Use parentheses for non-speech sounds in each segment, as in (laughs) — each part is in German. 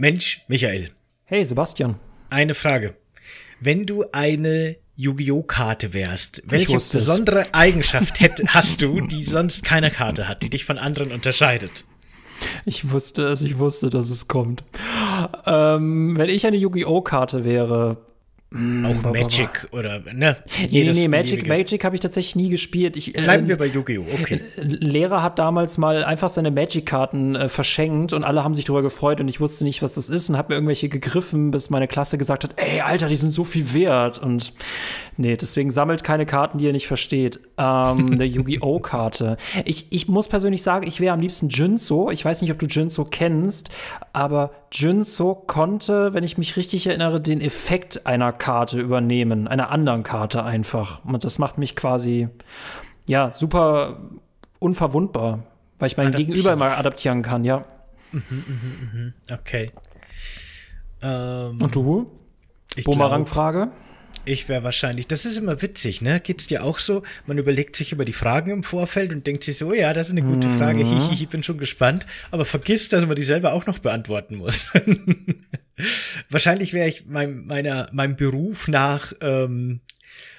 Mensch, Michael. Hey, Sebastian. Eine Frage. Wenn du eine Yu-Gi-Oh! Karte wärst, welche besondere es. (laughs) Eigenschaft hätt, hast du, die sonst keine Karte hat, die dich von anderen unterscheidet? Ich wusste es, ich wusste, dass es kommt. Ähm, wenn ich eine Yu-Gi-Oh! Karte wäre, hm, auch Magic oder ne? Jedes nee, nee, Magic, Magic habe ich tatsächlich nie gespielt. Ich, äh, Bleiben wir bei Yu-Gi-Oh! Okay. Lehrer hat damals mal einfach seine Magic-Karten äh, verschenkt und alle haben sich darüber gefreut und ich wusste nicht, was das ist und habe mir irgendwelche gegriffen, bis meine Klasse gesagt hat, ey, Alter, die sind so viel wert. Und nee, deswegen sammelt keine Karten, die ihr nicht versteht. Ähm, (laughs) eine Yu-Gi-Oh! Karte. Ich, ich muss persönlich sagen, ich wäre am liebsten Jinso. Ich weiß nicht, ob du Jinso kennst, aber Jinso konnte, wenn ich mich richtig erinnere, den Effekt einer Karte übernehmen, einer anderen Karte einfach. Und das macht mich quasi, ja, super unverwundbar, weil ich mein Adaptiv. Gegenüber immer adaptieren kann, ja. Mhm, mhm, mhm. Okay. Ähm, Und du? Bumerang-Frage? Ich wäre wahrscheinlich, das ist immer witzig, ne? Geht's dir auch so? Man überlegt sich über die Fragen im Vorfeld und denkt sich so, oh ja, das ist eine gute Frage, mhm. hihihi, bin schon gespannt, aber vergisst, dass man die selber auch noch beantworten muss. (laughs) wahrscheinlich wäre ich mein, meiner, meinem Beruf nach ähm,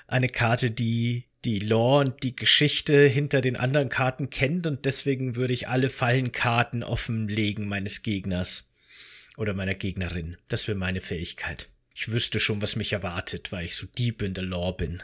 eine Karte, die die Lore und die Geschichte hinter den anderen Karten kennt und deswegen würde ich alle Fallenkarten offenlegen meines Gegners oder meiner Gegnerin. Das wäre meine Fähigkeit. Ich wüsste schon, was mich erwartet, weil ich so deep in the law bin.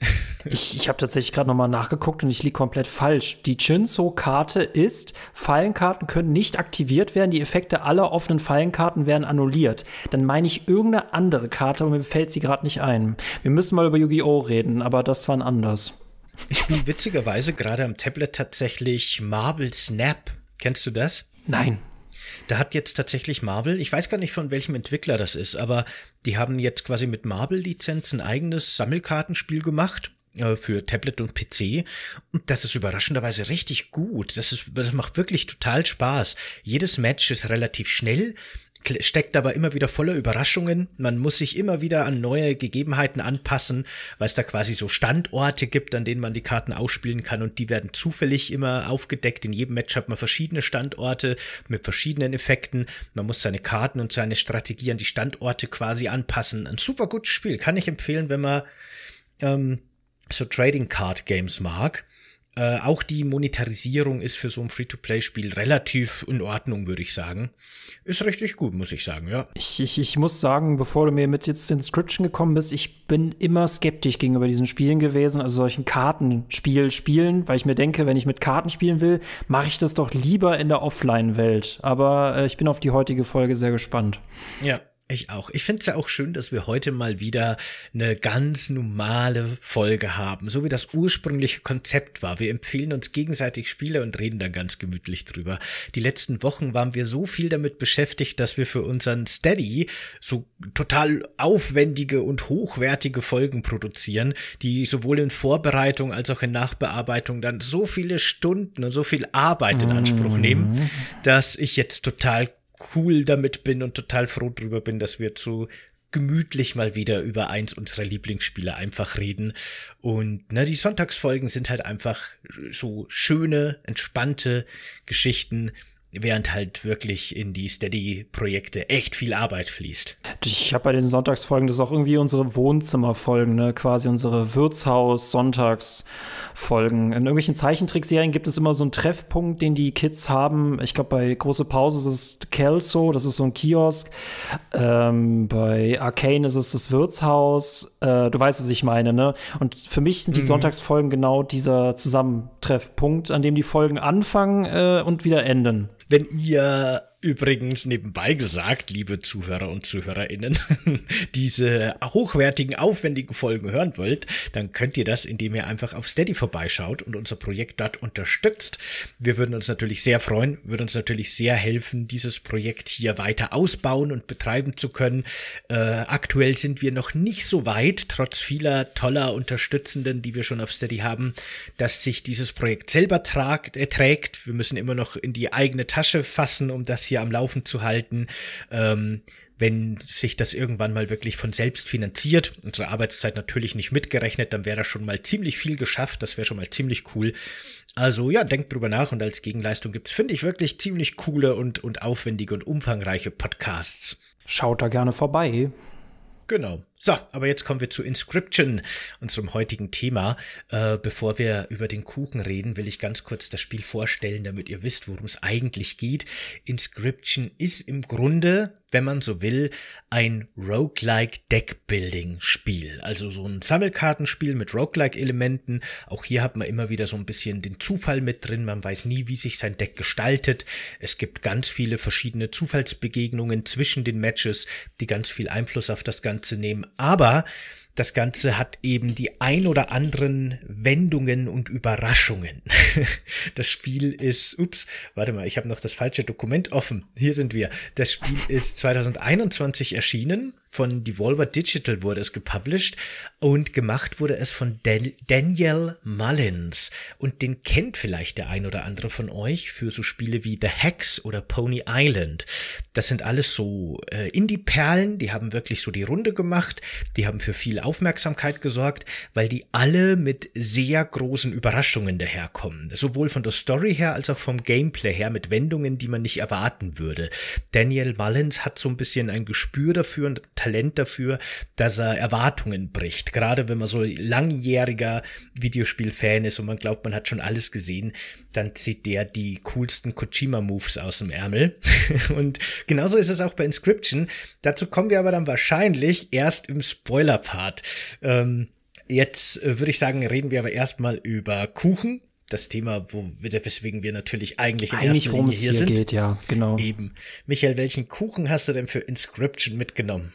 (laughs) (laughs) ich ich habe tatsächlich gerade nochmal nachgeguckt und ich liege komplett falsch. Die Jinso-Karte ist, Fallenkarten können nicht aktiviert werden, die Effekte aller offenen Fallenkarten werden annulliert. Dann meine ich irgendeine andere Karte, aber mir fällt sie gerade nicht ein. Wir müssen mal über Yu-Gi-Oh! reden, aber das war anders. Ich spiele witzigerweise gerade am Tablet tatsächlich Marvel Snap. Kennst du das? Nein. Da hat jetzt tatsächlich Marvel, ich weiß gar nicht von welchem Entwickler das ist, aber die haben jetzt quasi mit Marvel-Lizenz ein eigenes Sammelkartenspiel gemacht äh, für Tablet und PC. Und das ist überraschenderweise richtig gut. Das ist, das macht wirklich total Spaß. Jedes Match ist relativ schnell steckt aber immer wieder voller Überraschungen. Man muss sich immer wieder an neue Gegebenheiten anpassen, weil es da quasi so Standorte gibt, an denen man die Karten ausspielen kann und die werden zufällig immer aufgedeckt. In jedem Match hat man verschiedene Standorte mit verschiedenen Effekten. Man muss seine Karten und seine Strategie an die Standorte quasi anpassen. Ein super gutes Spiel, kann ich empfehlen, wenn man ähm, so Trading Card Games mag. Äh, auch die Monetarisierung ist für so ein Free-to-Play-Spiel relativ in Ordnung, würde ich sagen. Ist richtig gut, muss ich sagen, ja. Ich, ich, ich muss sagen, bevor du mir mit jetzt Inscription gekommen bist, ich bin immer skeptisch gegenüber diesen Spielen gewesen, also solchen Kartenspiel spielen, weil ich mir denke, wenn ich mit Karten spielen will, mache ich das doch lieber in der Offline-Welt. Aber äh, ich bin auf die heutige Folge sehr gespannt. Ja, ich auch. Ich finde es ja auch schön, dass wir heute mal wieder eine ganz normale Folge haben, so wie das ursprüngliche Konzept war. Wir empfehlen uns gegenseitig Spiele und reden dann ganz gemütlich drüber. Die letzten Wochen waren wir so viel damit beschäftigt, dass wir für unseren Steady so total aufwendige und hochwertige Folgen produzieren, die sowohl in Vorbereitung als auch in Nachbearbeitung dann so viele Stunden und so viel Arbeit in Anspruch nehmen, mhm. dass ich jetzt total cool damit bin und total froh drüber bin, dass wir zu gemütlich mal wieder über eins unserer Lieblingsspiele einfach reden. Und ne, die Sonntagsfolgen sind halt einfach so schöne, entspannte Geschichten, während halt wirklich in die Steady-Projekte echt viel Arbeit fließt. Ich habe bei den Sonntagsfolgen, das ist auch irgendwie unsere Wohnzimmerfolgen, ne? quasi unsere Wirtshaus-Sonntagsfolgen. In irgendwelchen Zeichentrickserien gibt es immer so einen Treffpunkt, den die Kids haben. Ich glaube, bei Große Pause ist es Kelso, das ist so ein Kiosk. Ähm, bei Arcane ist es das Wirtshaus. Äh, du weißt, was ich meine, ne? Und für mich sind die mhm. Sonntagsfolgen genau dieser Zusammentreffpunkt, an dem die Folgen anfangen äh, und wieder enden. Wenn ihr Übrigens nebenbei gesagt, liebe Zuhörer und Zuhörerinnen, (laughs) diese hochwertigen, aufwendigen Folgen hören wollt, dann könnt ihr das, indem ihr einfach auf Steady vorbeischaut und unser Projekt dort unterstützt. Wir würden uns natürlich sehr freuen, würde uns natürlich sehr helfen, dieses Projekt hier weiter ausbauen und betreiben zu können. Äh, aktuell sind wir noch nicht so weit, trotz vieler toller Unterstützenden, die wir schon auf Steady haben, dass sich dieses Projekt selber tragt, äh, trägt. Wir müssen immer noch in die eigene Tasche fassen, um das hier hier am Laufen zu halten. Ähm, wenn sich das irgendwann mal wirklich von selbst finanziert, unsere Arbeitszeit natürlich nicht mitgerechnet, dann wäre das schon mal ziemlich viel geschafft, das wäre schon mal ziemlich cool. Also ja, denkt drüber nach und als Gegenleistung gibt's, finde ich, wirklich ziemlich coole und, und aufwendige und umfangreiche Podcasts. Schaut da gerne vorbei. Genau. So, aber jetzt kommen wir zu Inscription, unserem heutigen Thema. Äh, bevor wir über den Kuchen reden, will ich ganz kurz das Spiel vorstellen, damit ihr wisst, worum es eigentlich geht. Inscription ist im Grunde, wenn man so will, ein Roguelike Deckbuilding Spiel. Also so ein Sammelkartenspiel mit Roguelike Elementen. Auch hier hat man immer wieder so ein bisschen den Zufall mit drin. Man weiß nie, wie sich sein Deck gestaltet. Es gibt ganz viele verschiedene Zufallsbegegnungen zwischen den Matches, die ganz viel Einfluss auf das Ganze nehmen aber das Ganze hat eben die ein oder anderen Wendungen und Überraschungen. (laughs) Das Spiel ist, ups, warte mal, ich habe noch das falsche Dokument offen. Hier sind wir. Das Spiel ist 2021 erschienen. Von Devolver Digital wurde es gepublished und gemacht wurde es von Dan Daniel Mullins. Und den kennt vielleicht der ein oder andere von euch für so Spiele wie The Hex oder Pony Island. Das sind alles so äh, Indie-Perlen, die haben wirklich so die Runde gemacht, die haben für viel Aufmerksamkeit gesorgt, weil die alle mit sehr großen Überraschungen daherkommen. Sowohl von der Story her als auch vom Gameplay her mit Wendungen, die man nicht erwarten würde. Daniel Mullins hat so ein bisschen ein Gespür dafür und Talent dafür, dass er Erwartungen bricht. Gerade wenn man so langjähriger Videospielfan ist und man glaubt, man hat schon alles gesehen, dann zieht der die coolsten Kojima-Moves aus dem Ärmel. (laughs) und genauso ist es auch bei Inscription. Dazu kommen wir aber dann wahrscheinlich erst im Spoiler-Part. Ähm, jetzt äh, würde ich sagen, reden wir aber erstmal über Kuchen. Das Thema, wo, weswegen wir natürlich eigentlich in Eigentlich, erster Linie hier hier sind. geht, ja, genau. Eben. Michael, welchen Kuchen hast du denn für Inscription mitgenommen?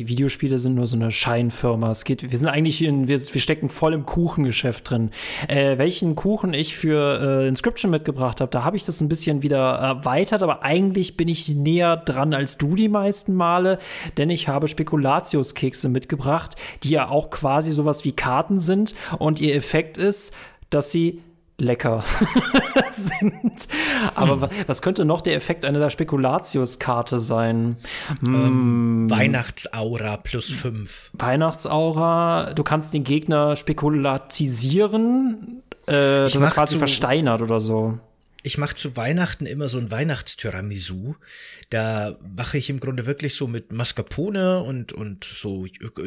Die Videospiele sind nur so eine Scheinfirma. Es geht, wir sind eigentlich in, wir, wir stecken voll im Kuchengeschäft drin. Äh, welchen Kuchen ich für äh, Inscription mitgebracht habe, da habe ich das ein bisschen wieder erweitert, aber eigentlich bin ich näher dran als du die meisten Male, denn ich habe Spekulatiuskekse mitgebracht, die ja auch quasi sowas wie Karten sind und ihr Effekt ist, dass sie lecker (laughs) sind. Aber Hm. wa- was könnte noch der Effekt einer Spekulatiuskarte sein? Hm, Ähm, Weihnachtsaura plus fünf. Weihnachtsaura, du kannst den Gegner spekulatisieren, äh, dass er quasi zu- versteinert oder so. Ich mache zu Weihnachten immer so ein Weihnachtstyramisu. Da mache ich im Grunde wirklich so mit Mascarpone und, und so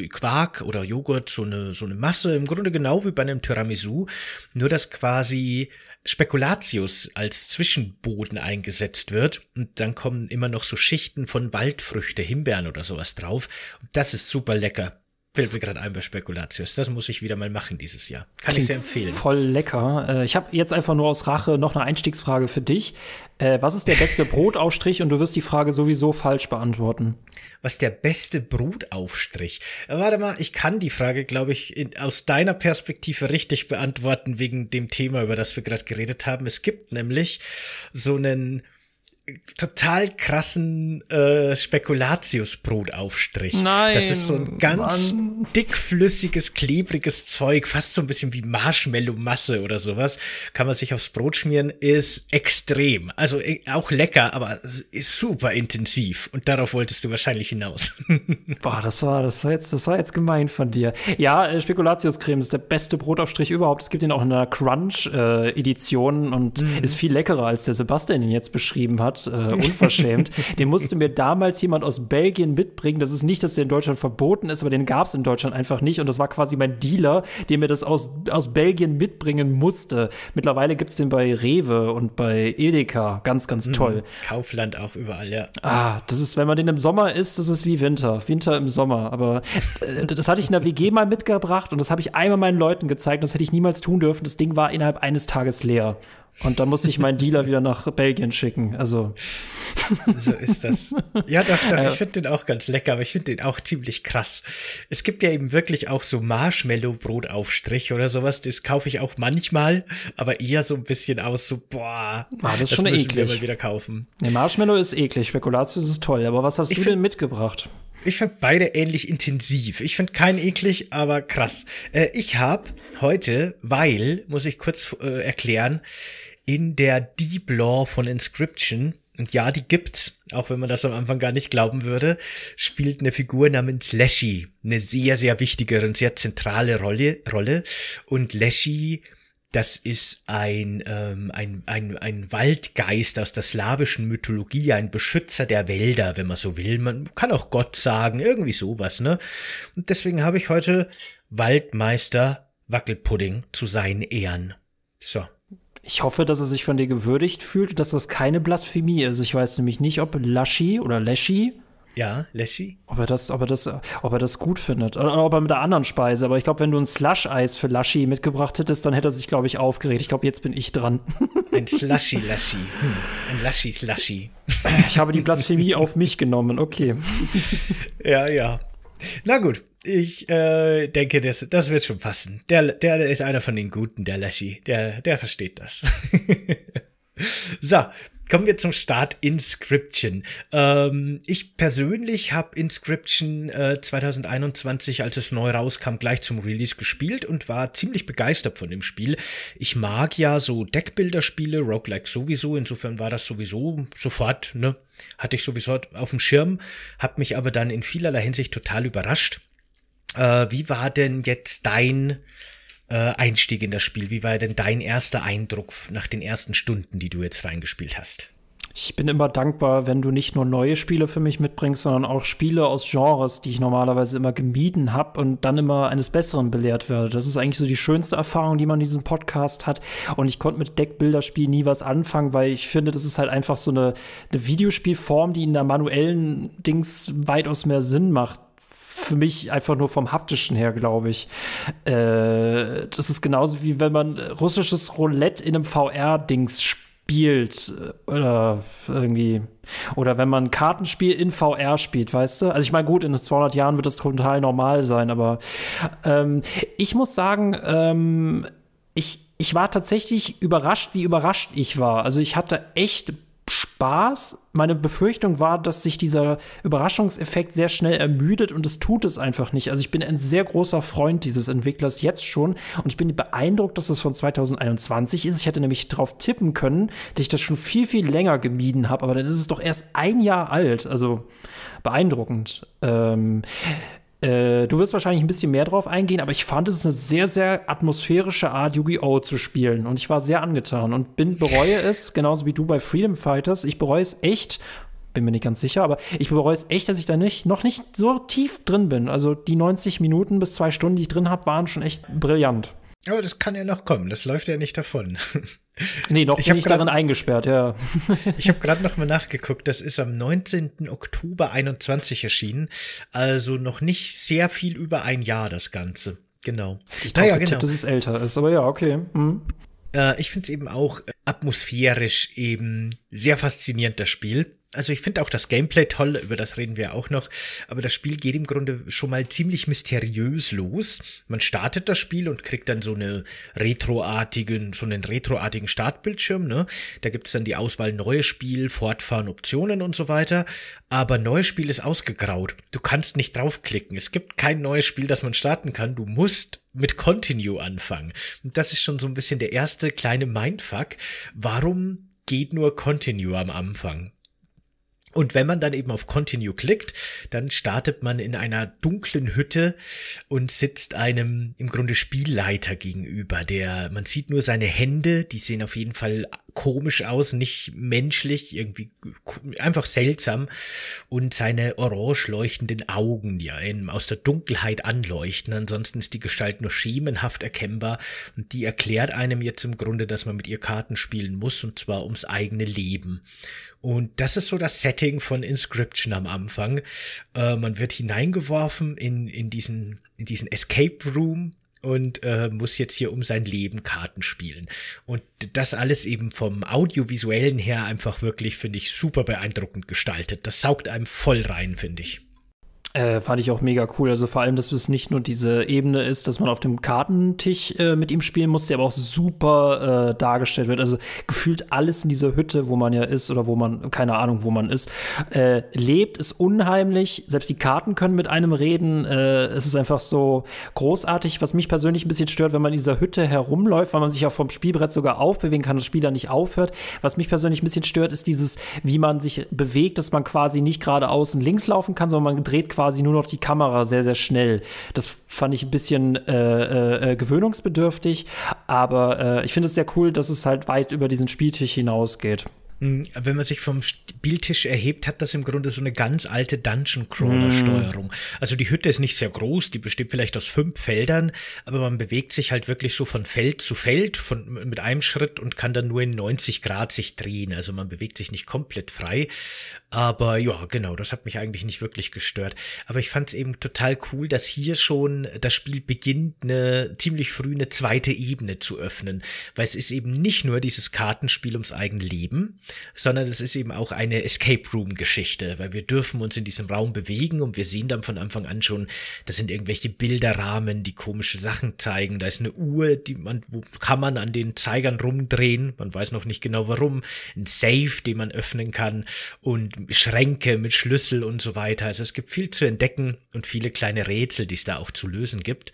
Quark oder Joghurt so eine, so eine Masse. Im Grunde genau wie bei einem Tiramisu. Nur dass quasi Spekulatius als Zwischenboden eingesetzt wird. Und dann kommen immer noch so Schichten von Waldfrüchte, Himbeeren oder sowas drauf. Und das ist super lecker. Fällt mir gerade ein bei Spekulatius. Das muss ich wieder mal machen dieses Jahr. Kann ich sehr empfehlen. Voll lecker. Äh, ich habe jetzt einfach nur aus Rache noch eine Einstiegsfrage für dich. Äh, was ist der beste (laughs) Brotaufstrich? Und du wirst die Frage sowieso falsch beantworten. Was der beste Brotaufstrich? Warte mal, ich kann die Frage, glaube ich, in, aus deiner Perspektive richtig beantworten wegen dem Thema, über das wir gerade geredet haben. Es gibt nämlich so einen total krassen äh, Spekulatius-Brotaufstrich. Nein, Das ist so ein ganz Mann. dickflüssiges, klebriges Zeug, fast so ein bisschen wie Marshmallow-Masse oder sowas. Kann man sich aufs Brot schmieren, ist extrem. Also äh, auch lecker, aber ist super intensiv. Und darauf wolltest du wahrscheinlich hinaus. (laughs) Boah, das war, das war jetzt, das war jetzt gemein von dir. Ja, äh, Spekulatiuscreme ist der beste Brotaufstrich überhaupt. Es gibt ihn auch in einer Crunch-Edition und Mhm. ist viel leckerer, als der Sebastian ihn jetzt beschrieben hat. Äh, unverschämt. (laughs) den musste mir damals jemand aus Belgien mitbringen. Das ist nicht, dass der in Deutschland verboten ist, aber den gab es in Deutschland einfach nicht. Und das war quasi mein Dealer, der mir das aus, aus Belgien mitbringen musste. Mittlerweile gibt es den bei Rewe und bei Edeka. Ganz, ganz toll. Kaufland auch überall, ja. Ah, das ist, wenn man den im Sommer isst, das ist wie Winter. Winter im Sommer. Aber äh, das hatte ich in der WG mal mitgebracht und das habe ich einmal meinen Leuten gezeigt. Das hätte ich niemals tun dürfen. Das Ding war innerhalb eines Tages leer. Und dann musste ich meinen Dealer wieder nach Belgien schicken. Also, So ist das. Ja, doch, doch, ich finde den auch ganz lecker, aber ich finde den auch ziemlich krass. Es gibt ja eben wirklich auch so Marshmallow-Brotaufstrich oder sowas, das kaufe ich auch manchmal, aber eher so ein bisschen aus, so, boah, Ah, das ist schon müssen wir eklig. mal wieder kaufen. der Marshmallow ist eklig, Spekulatius ist toll. Aber was hast Ich du denn mitgebracht? Ich finde beide ähnlich intensiv. Ich finde keinen eklig, aber krass. Äh, ich habe heute, weil, muss ich kurz äh, erklären, in der Deep Law von Inscription und ja, die gibt's, auch wenn man das am Anfang gar nicht glauben würde, spielt eine Figur namens Leshy eine sehr, sehr wichtige und sehr zentrale Rolle. Rolle. Und Leshy, das ist ein, ähm, ein, ein, ein Waldgeist aus der slawischen Mythologie, ein Beschützer der Wälder, wenn man so will. Man kann auch Gott sagen, irgendwie sowas, ne? Und deswegen habe ich heute Waldmeister Wackelpudding zu seinen Ehren. So. Ich hoffe, dass er sich von dir gewürdigt fühlt, dass das keine Blasphemie ist. Ich weiß nämlich nicht, ob Laschi oder Leschi ja, Leschi. Ob er das, ob er das, ob er das gut findet. Oder ob er mit der anderen Speise. Aber ich glaube, wenn du ein Slush-Eis für Laschi mitgebracht hättest, dann hätte er sich, glaube ich, aufgeregt. Ich glaube, jetzt bin ich dran. (laughs) Ein Slushy-Laschi. Hm. Ein Laschi-Slushy. Ich habe die Blasphemie (laughs) auf mich genommen. Okay. Ja, ja. Na gut, ich äh, denke, das, das wird schon passen. Der, der ist einer von den Guten, der Laschi. Der, der versteht das. (laughs) so, kommen wir zum Start Inscription. Ähm, ich persönlich habe Inscription äh, 2021, als es neu rauskam, gleich zum Release gespielt und war ziemlich begeistert von dem Spiel. Ich mag ja so Deckbilderspiele, Roguelike sowieso, insofern war das sowieso sofort, ne, hatte ich sowieso auf dem Schirm, hat mich aber dann in vielerlei Hinsicht total überrascht. Äh, wie war denn jetzt dein äh, Einstieg in das Spiel? Wie war denn dein erster Eindruck nach den ersten Stunden, die du jetzt reingespielt hast? Ich bin immer dankbar, wenn du nicht nur neue Spiele für mich mitbringst, sondern auch Spiele aus Genres, die ich normalerweise immer gemieden habe und dann immer eines Besseren belehrt werde. Das ist eigentlich so die schönste Erfahrung, die man in diesem Podcast hat. Und ich konnte mit Deckbilderspielen nie was anfangen, weil ich finde, das ist halt einfach so eine, eine Videospielform, die in der manuellen Dings weitaus mehr Sinn macht für mich einfach nur vom haptischen her, glaube ich. Äh, das ist genauso wie wenn man russisches Roulette in einem VR-Dings spielt äh, oder irgendwie oder wenn man ein Kartenspiel in VR spielt, weißt du? Also ich meine, gut, in 200 Jahren wird das total normal sein, aber ähm, ich muss sagen, ähm, ich, ich war tatsächlich überrascht, wie überrascht ich war. Also ich hatte echt Spaß. Meine Befürchtung war, dass sich dieser Überraschungseffekt sehr schnell ermüdet und es tut es einfach nicht. Also ich bin ein sehr großer Freund dieses Entwicklers jetzt schon und ich bin beeindruckt, dass es von 2021 ist. Ich hätte nämlich darauf tippen können, dass ich das schon viel, viel länger gemieden habe, aber dann ist es doch erst ein Jahr alt. Also beeindruckend. Ähm, äh, du wirst wahrscheinlich ein bisschen mehr drauf eingehen, aber ich fand es eine sehr, sehr atmosphärische Art, Yu-Gi-Oh! zu spielen. Und ich war sehr angetan und bin, bereue es, genauso wie du bei Freedom Fighters. Ich bereue es echt, bin mir nicht ganz sicher, aber ich bereue es echt, dass ich da nicht, noch nicht so tief drin bin. Also die 90 Minuten bis zwei Stunden, die ich drin habe, waren schon echt brillant. Aber das kann ja noch kommen, das läuft ja nicht davon. (laughs) Nee, noch ich bin ich darin eingesperrt, ja. (laughs) ich habe gerade noch mal nachgeguckt, das ist am 19. Oktober 21 erschienen, also noch nicht sehr viel über ein Jahr das Ganze. Genau. Ich naja, genau. dass es älter ist, aber ja, okay. Hm. Äh, ich finde es eben auch atmosphärisch eben sehr faszinierend, das Spiel also ich finde auch das Gameplay toll, über das reden wir auch noch, aber das Spiel geht im Grunde schon mal ziemlich mysteriös los. Man startet das Spiel und kriegt dann so eine retroartigen, so einen retroartigen Startbildschirm, ne? Da gibt's dann die Auswahl neues Spiel, Fortfahren, Optionen und so weiter, aber neues Spiel ist ausgegraut. Du kannst nicht draufklicken. Es gibt kein neues Spiel, das man starten kann. Du musst mit Continue anfangen. Und das ist schon so ein bisschen der erste kleine Mindfuck. Warum geht nur Continue am Anfang? Und wenn man dann eben auf Continue klickt, dann startet man in einer dunklen Hütte und sitzt einem im Grunde Spielleiter gegenüber. Der, man sieht nur seine Hände, die sehen auf jeden Fall komisch aus, nicht menschlich, irgendwie einfach seltsam. Und seine orange leuchtenden Augen, die einem aus der Dunkelheit anleuchten. Ansonsten ist die Gestalt nur schemenhaft erkennbar. Und die erklärt einem jetzt im Grunde, dass man mit ihr Karten spielen muss, und zwar ums eigene Leben. Und das ist so das Setting von Inscription am Anfang. Äh, man wird hineingeworfen in, in, diesen, in diesen Escape Room und äh, muss jetzt hier um sein Leben Karten spielen. Und das alles eben vom audiovisuellen her einfach wirklich, finde ich, super beeindruckend gestaltet. Das saugt einem voll rein, finde ich. Äh, fand ich auch mega cool. Also vor allem, dass es nicht nur diese Ebene ist, dass man auf dem Kartentisch äh, mit ihm spielen muss, der aber auch super äh, dargestellt wird. Also gefühlt alles in dieser Hütte, wo man ja ist oder wo man, keine Ahnung, wo man ist, äh, lebt, ist unheimlich. Selbst die Karten können mit einem reden. Äh, es ist einfach so großartig, was mich persönlich ein bisschen stört, wenn man in dieser Hütte herumläuft, weil man sich auch vom Spielbrett sogar aufbewegen kann, das Spiel dann nicht aufhört. Was mich persönlich ein bisschen stört, ist dieses, wie man sich bewegt, dass man quasi nicht gerade außen links laufen kann, sondern man dreht quasi quasi nur noch die Kamera sehr, sehr schnell. Das fand ich ein bisschen äh, äh, äh, gewöhnungsbedürftig, aber äh, ich finde es sehr cool, dass es halt weit über diesen Spieltisch hinausgeht. Hm, wenn man sich vom Spieltisch erhebt, hat das im Grunde so eine ganz alte Dungeon-Crawler-Steuerung. Mm. Also die Hütte ist nicht sehr groß, die besteht vielleicht aus fünf Feldern, aber man bewegt sich halt wirklich so von Feld zu Feld von, mit einem Schritt und kann dann nur in 90 Grad sich drehen. Also man bewegt sich nicht komplett frei. Aber ja, genau, das hat mich eigentlich nicht wirklich gestört. Aber ich fand es eben total cool, dass hier schon das Spiel beginnt, eine ziemlich früh eine zweite Ebene zu öffnen. Weil es ist eben nicht nur dieses Kartenspiel ums eigene Leben, sondern es ist eben auch eine Escape Room Geschichte, weil wir dürfen uns in diesem Raum bewegen und wir sehen dann von Anfang an schon, das sind irgendwelche Bilderrahmen, die komische Sachen zeigen. Da ist eine Uhr, die man, wo kann man an den Zeigern rumdrehen. Man weiß noch nicht genau warum. Ein Safe, den man öffnen kann und Schränke mit Schlüssel und so weiter. Also es gibt viel zu entdecken und viele kleine Rätsel, die es da auch zu lösen gibt.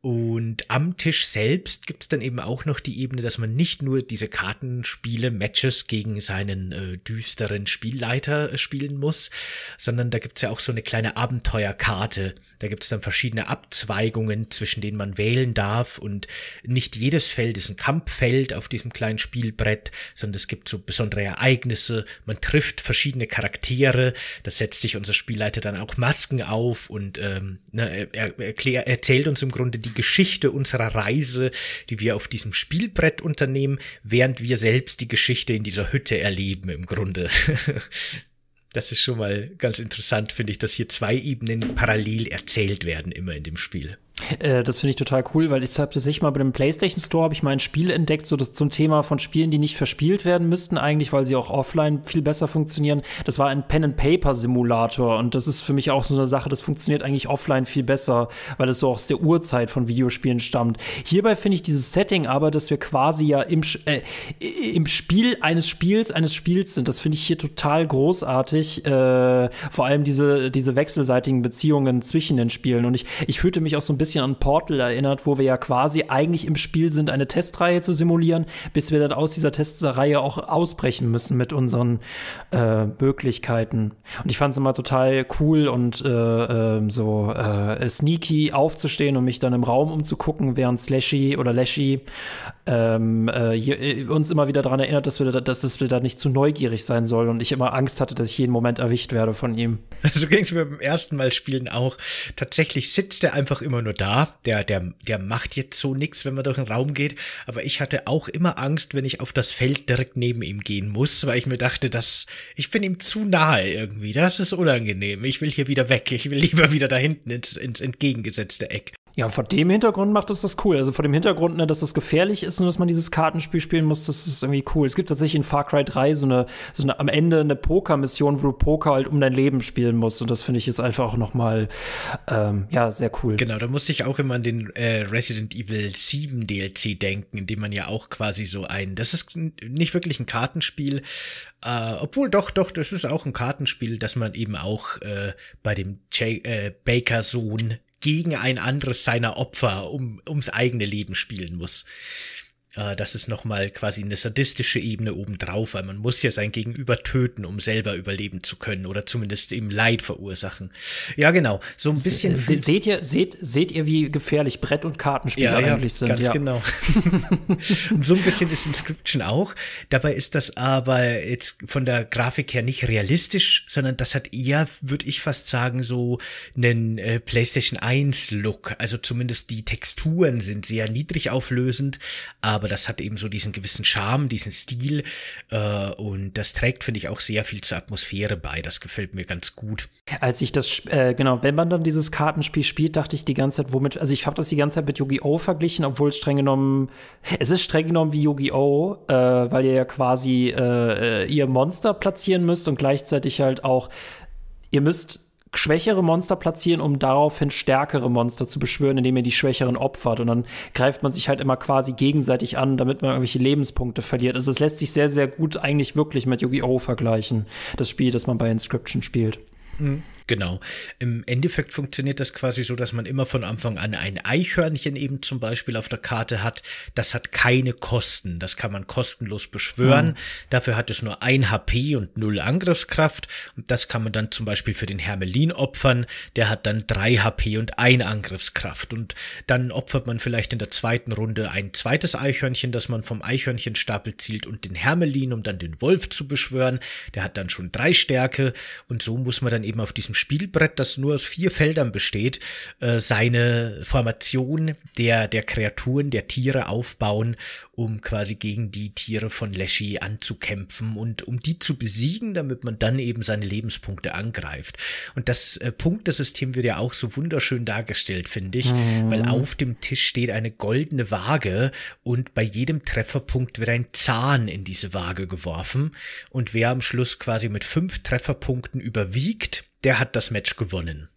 Und am Tisch selbst gibt es dann eben auch noch die Ebene, dass man nicht nur diese Kartenspiele, Matches gegen seinen äh, düsteren Spielleiter äh, spielen muss, sondern da gibt es ja auch so eine kleine Abenteuerkarte. Da gibt es dann verschiedene Abzweigungen, zwischen denen man wählen darf. Und nicht jedes Feld ist ein Kampffeld auf diesem kleinen Spielbrett, sondern es gibt so besondere Ereignisse. Man trifft verschiedene Charaktere. Da setzt sich unser Spielleiter dann auch Masken auf und ähm, ne, er, er erzählt uns im Grunde die die Geschichte unserer Reise, die wir auf diesem Spielbrett unternehmen, während wir selbst die Geschichte in dieser Hütte erleben im Grunde. (laughs) das ist schon mal ganz interessant, finde ich, dass hier zwei Ebenen parallel erzählt werden immer in dem Spiel. Äh, das finde ich total cool, weil ich habe tatsächlich mal bei dem PlayStation Store habe ich mal ein Spiel entdeckt, so das, zum Thema von Spielen, die nicht verspielt werden müssten eigentlich, weil sie auch offline viel besser funktionieren. Das war ein Pen and Paper Simulator und das ist für mich auch so eine Sache, das funktioniert eigentlich offline viel besser, weil es so aus der Urzeit von Videospielen stammt. Hierbei finde ich dieses Setting aber, dass wir quasi ja im, äh, im Spiel eines Spiels eines Spiels sind. Das finde ich hier total großartig. Äh, vor allem diese diese wechselseitigen Beziehungen zwischen den Spielen und ich ich fühlte mich auch so ein bisschen bisschen an Portal erinnert, wo wir ja quasi eigentlich im Spiel sind, eine Testreihe zu simulieren, bis wir dann aus dieser Testreihe auch ausbrechen müssen mit unseren äh, Möglichkeiten. Und ich fand es immer total cool und äh, äh, so sneaky aufzustehen und mich dann im Raum umzugucken, während Slashy oder Lashy ähm, äh, äh, uns immer wieder daran erinnert, dass wir, da, dass, dass wir da nicht zu neugierig sein sollen und ich immer Angst hatte, dass ich jeden Moment erwischt werde von ihm. (laughs) So ging es mir beim ersten Mal spielen auch. Tatsächlich sitzt er einfach immer nur da. Der, der, der macht jetzt so nichts, wenn man durch den Raum geht. Aber ich hatte auch immer Angst, wenn ich auf das Feld direkt neben ihm gehen muss, weil ich mir dachte, dass ich bin ihm zu nahe irgendwie. Das ist unangenehm. Ich will hier wieder weg. Ich will lieber wieder da hinten ins, ins entgegengesetzte Eck. Ja, vor dem Hintergrund macht es das cool. Also vor dem Hintergrund, ne, dass das gefährlich ist und dass man dieses Kartenspiel spielen muss, das ist irgendwie cool. Es gibt tatsächlich in Far Cry 3 so eine, so eine am Ende eine Poker-Mission, wo du Poker halt um dein Leben spielen musst. Und das finde ich jetzt einfach auch noch mal, ähm, ja, sehr cool. Genau, da musste ich auch immer an den äh, Resident Evil 7 DLC denken, in dem man ja auch quasi so ein, das ist nicht wirklich ein Kartenspiel, äh, obwohl doch, doch, das ist auch ein Kartenspiel, dass man eben auch äh, bei dem J äh, Baker-Sohn gegen ein anderes seiner Opfer um, ums eigene Leben spielen muss. Äh, das ist nochmal quasi eine sadistische Ebene obendrauf, weil man muss ja sein Gegenüber töten, um selber überleben zu können oder zumindest ihm Leid verursachen. Ja, genau. So ein bisschen. Se seht ihr, seht, seht ihr, wie gefährlich Brett- und Kartenspiele ja, eigentlich ja, sind? Ganz ja. genau. (laughs) (laughs) und so ein bisschen ist Inscription auch. Dabei ist das aber jetzt von der Grafik her nicht realistisch, sondern das hat eher, würde ich fast sagen, so einen äh, PlayStation 1 Look. Also zumindest die Texturen sind sehr niedrig auflösend, aber aber das hat eben so diesen gewissen Charme, diesen Stil äh, und das trägt, finde ich, auch sehr viel zur Atmosphäre bei. Das gefällt mir ganz gut. Als ich das, äh, genau, wenn man dann dieses Kartenspiel spielt, dachte ich die ganze Zeit, womit, also ich habe das die ganze Zeit mit Yu-Gi-Oh! verglichen, obwohl es streng genommen, (laughs) es ist streng genommen wie Yu-Gi-Oh!, äh, weil ihr ja quasi äh, ihr Monster platzieren müsst und gleichzeitig halt auch, ihr müsst schwächere Monster platzieren, um daraufhin stärkere Monster zu beschwören, indem ihr die schwächeren opfert. Und dann greift man sich halt immer quasi gegenseitig an, damit man irgendwelche Lebenspunkte verliert. Also es lässt sich sehr, sehr gut eigentlich wirklich mit Yu-Gi-Oh! vergleichen, das Spiel, das man bei Inscription spielt. Mhm. Genau. Im Endeffekt funktioniert das quasi so, dass man immer von Anfang an ein Eichhörnchen eben zum Beispiel auf der Karte hat. Das hat keine Kosten. Das kann man kostenlos beschwören. Mhm. Dafür hat es nur ein HP und null Angriffskraft. Und das kann man dann zum Beispiel für den Hermelin opfern. Der hat dann drei HP und ein Angriffskraft. Und dann opfert man vielleicht in der zweiten Runde ein zweites Eichhörnchen, das man vom Eichhörnchenstapel zielt und den Hermelin, um dann den Wolf zu beschwören. Der hat dann schon drei Stärke. Und so muss man dann eben auf diesem Spielbrett, das nur aus vier Feldern besteht, äh, seine Formation der, der Kreaturen, der Tiere aufbauen, um quasi gegen die Tiere von Leshy anzukämpfen und um die zu besiegen, damit man dann eben seine Lebenspunkte angreift. Und das äh, Punktesystem wird ja auch so wunderschön dargestellt, finde ich, mhm. weil auf dem Tisch steht eine goldene Waage und bei jedem Trefferpunkt wird ein Zahn in diese Waage geworfen und wer am Schluss quasi mit fünf Trefferpunkten überwiegt, der hat das Match gewonnen.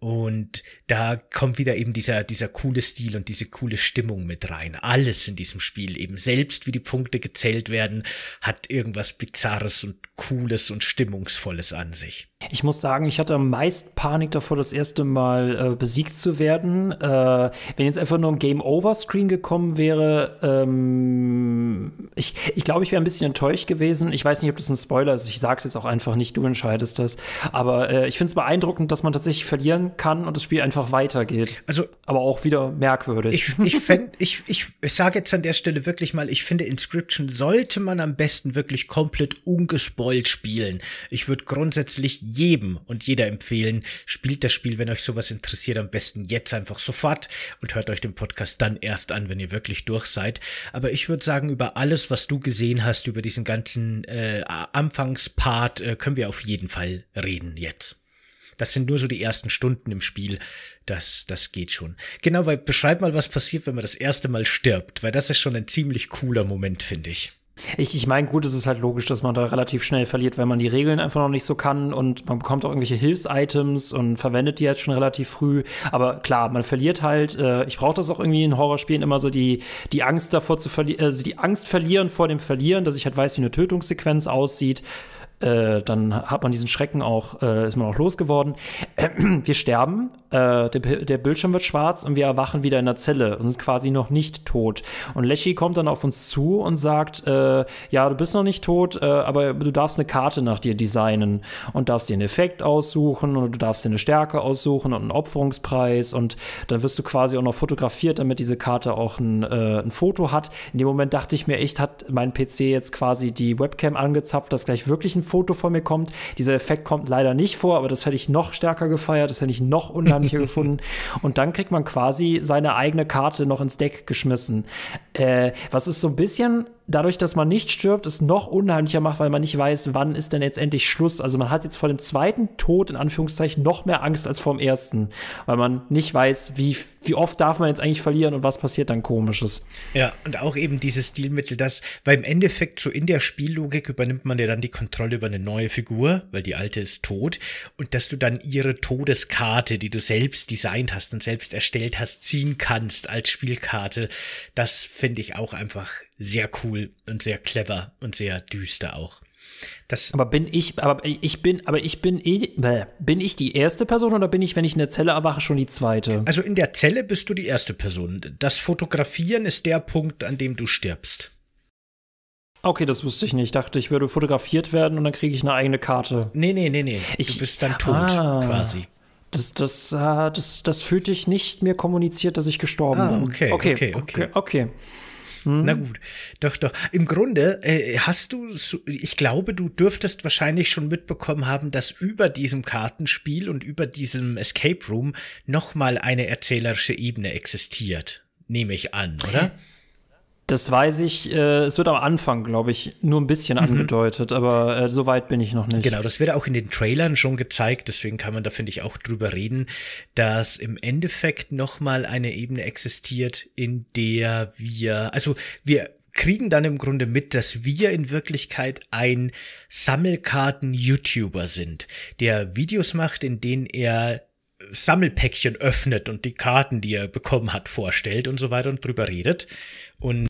Und da kommt wieder eben dieser, dieser coole Stil und diese coole Stimmung mit rein. Alles in diesem Spiel, eben selbst wie die Punkte gezählt werden, hat irgendwas Bizarres und Cooles und Stimmungsvolles an sich. Ich muss sagen, ich hatte am meisten Panik davor, das erste Mal äh, besiegt zu werden. Äh, wenn jetzt einfach nur ein Game-Over-Screen gekommen wäre, ähm, ich glaube, ich, glaub, ich wäre ein bisschen enttäuscht gewesen. Ich weiß nicht, ob das ein Spoiler ist. Ich sage es jetzt auch einfach nicht, du entscheidest das. Aber äh, ich finde es beeindruckend, dass man tatsächlich verlieren kann und das Spiel einfach weitergeht. Also, aber auch wieder merkwürdig. Ich, ich, fänd, ich, ich, ich sage jetzt an der Stelle wirklich mal, ich finde, Inscription sollte man am besten wirklich komplett ungespoilt spielen. Ich würde grundsätzlich jedem und jeder empfehlen, spielt das Spiel, wenn euch sowas interessiert, am besten jetzt einfach sofort und hört euch den Podcast dann erst an, wenn ihr wirklich durch seid. Aber ich würde sagen, über alles, was du gesehen hast, über diesen ganzen äh, Anfangspart, äh, können wir auf jeden Fall reden jetzt. Das sind nur so die ersten Stunden im Spiel. Das, das geht schon. Genau, weil beschreib mal, was passiert, wenn man das erste Mal stirbt, weil das ist schon ein ziemlich cooler Moment, finde ich. Ich, ich meine, gut, es ist halt logisch, dass man da relativ schnell verliert, wenn man die Regeln einfach noch nicht so kann und man bekommt auch irgendwelche Hilfs-Items und verwendet die jetzt schon relativ früh. Aber klar, man verliert halt, äh, ich brauche das auch irgendwie in Horrorspielen immer so die, die Angst davor zu verlieren, äh, die Angst verlieren vor dem Verlieren, dass ich halt weiß, wie eine Tötungssequenz aussieht. Äh, dann hat man diesen Schrecken auch, äh, ist man auch losgeworden. Äh, (clears throat) wir sterben, äh, der, der, Bildschirm wird schwarz und wir erwachen wieder in der Zelle und sind quasi noch nicht tot. Und Leschi kommt dann auf uns zu und sagt, äh, ja, du bist noch nicht tot, aber du darfst eine Karte nach dir designen und darfst dir einen Effekt aussuchen und du darfst dir eine Stärke aussuchen und einen Opferungspreis und dann wirst du quasi auch noch fotografiert, damit diese Karte auch ein, ein Foto hat. In dem Moment dachte ich mir echt, hat mein PC jetzt quasi die Webcam angezapft, dass gleich wirklich ein Foto von mir kommt. Dieser Effekt kommt leider nicht vor, aber das hätte ich noch stärker gefeiert, das hätte ich noch unheimlicher (laughs) gefunden. Und dann kriegt man quasi seine eigene Karte noch ins Deck geschmissen. Äh, was ist so ein bisschen dadurch, dass man nicht stirbt, es noch unheimlicher macht, weil man nicht weiß, wann ist denn jetzt endlich Schluss. Also man hat jetzt vor dem zweiten Tod in Anführungszeichen noch mehr Angst als vor dem ersten, weil man nicht weiß, wie, wie oft darf man jetzt eigentlich verlieren und was passiert dann komisches. Ja, und auch eben dieses Stilmittel, das, weil im Endeffekt so in der Spiellogik übernimmt man ja dann die Kontrolle über eine neue Figur, weil die alte ist tot und dass du dann ihre Todeskarte, die du selbst designt hast und selbst erstellt hast, ziehen kannst als Spielkarte, das finde ich auch einfach sehr cool und sehr clever und sehr düster auch. Das aber bin ich, aber ich bin, aber ich bin, eh, bin ich die erste Person oder bin ich, wenn ich in der Zelle erwache, schon die zweite? Also in der Zelle bist du die erste Person. Das Fotografieren ist der Punkt, an dem du stirbst. Okay, das wusste ich nicht. Ich dachte, ich würde fotografiert werden und dann kriege ich eine eigene Karte. Nee, nee, nee, nee. Ich, du bist dann tot, ah, quasi. Das, das, äh, das, das fühlte ich nicht mir kommuniziert, dass ich gestorben ah, okay, bin. Okay, okay, okay. okay. okay. Hm. Na gut, doch, doch. Im Grunde äh, hast du, ich glaube, du dürftest wahrscheinlich schon mitbekommen haben, dass über diesem Kartenspiel und über diesem Escape Room noch mal eine erzählerische Ebene existiert. Nehme ich an, oder? Das weiß ich. Äh, es wird am Anfang, glaube ich, nur ein bisschen mhm. angedeutet, aber äh, so weit bin ich noch nicht. Genau, das wird auch in den Trailern schon gezeigt, deswegen kann man da, finde ich, auch drüber reden, dass im Endeffekt noch mal eine Ebene existiert, in der wir, also wir kriegen dann im Grunde mit, dass wir in Wirklichkeit ein Sammelkarten-YouTuber sind, der Videos macht, in denen er Sammelpäckchen öffnet und die Karten, die er bekommen hat, vorstellt und so weiter und drüber redet. Und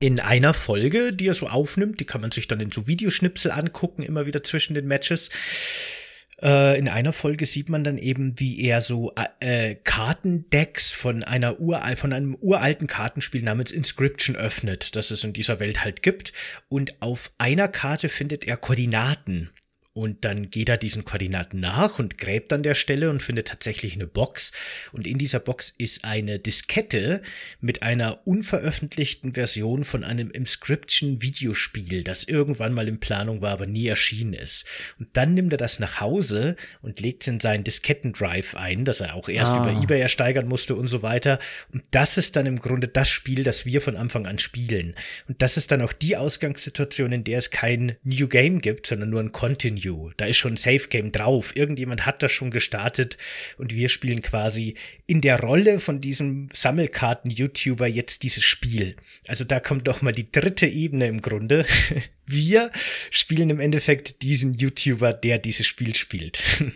in einer Folge, die er so aufnimmt, die kann man sich dann in so Videoschnipsel angucken, immer wieder zwischen den Matches. Äh, in einer Folge sieht man dann eben, wie er so äh, Kartendecks von einer ural von einem uralten Kartenspiel namens Inscription öffnet, das es in dieser Welt halt gibt. Und auf einer Karte findet er Koordinaten und dann geht er diesen Koordinaten nach und gräbt an der Stelle und findet tatsächlich eine Box. Und in dieser Box ist eine Diskette mit einer unveröffentlichten Version von einem Inscription-Videospiel, das irgendwann mal in Planung war, aber nie erschienen ist. Und dann nimmt er das nach Hause und legt es in seinen Diskettendrive ein, das er auch erst ah. über eBay ersteigern musste und so weiter. Und das ist dann im Grunde das Spiel, das wir von Anfang an spielen. Und das ist dann auch die Ausgangssituation, in der es kein New Game gibt, sondern nur ein Continue. Review. Da ist schon ein Safe Game drauf. Irgendjemand hat das schon gestartet und wir spielen quasi in der Rolle von diesem Sammelkarten-YouTuber jetzt dieses Spiel. Also da kommt doch mal die dritte Ebene im Grunde. (laughs) Wir spielen im Endeffekt diesen YouTuber, der dieses Spiel spielt. (laughs)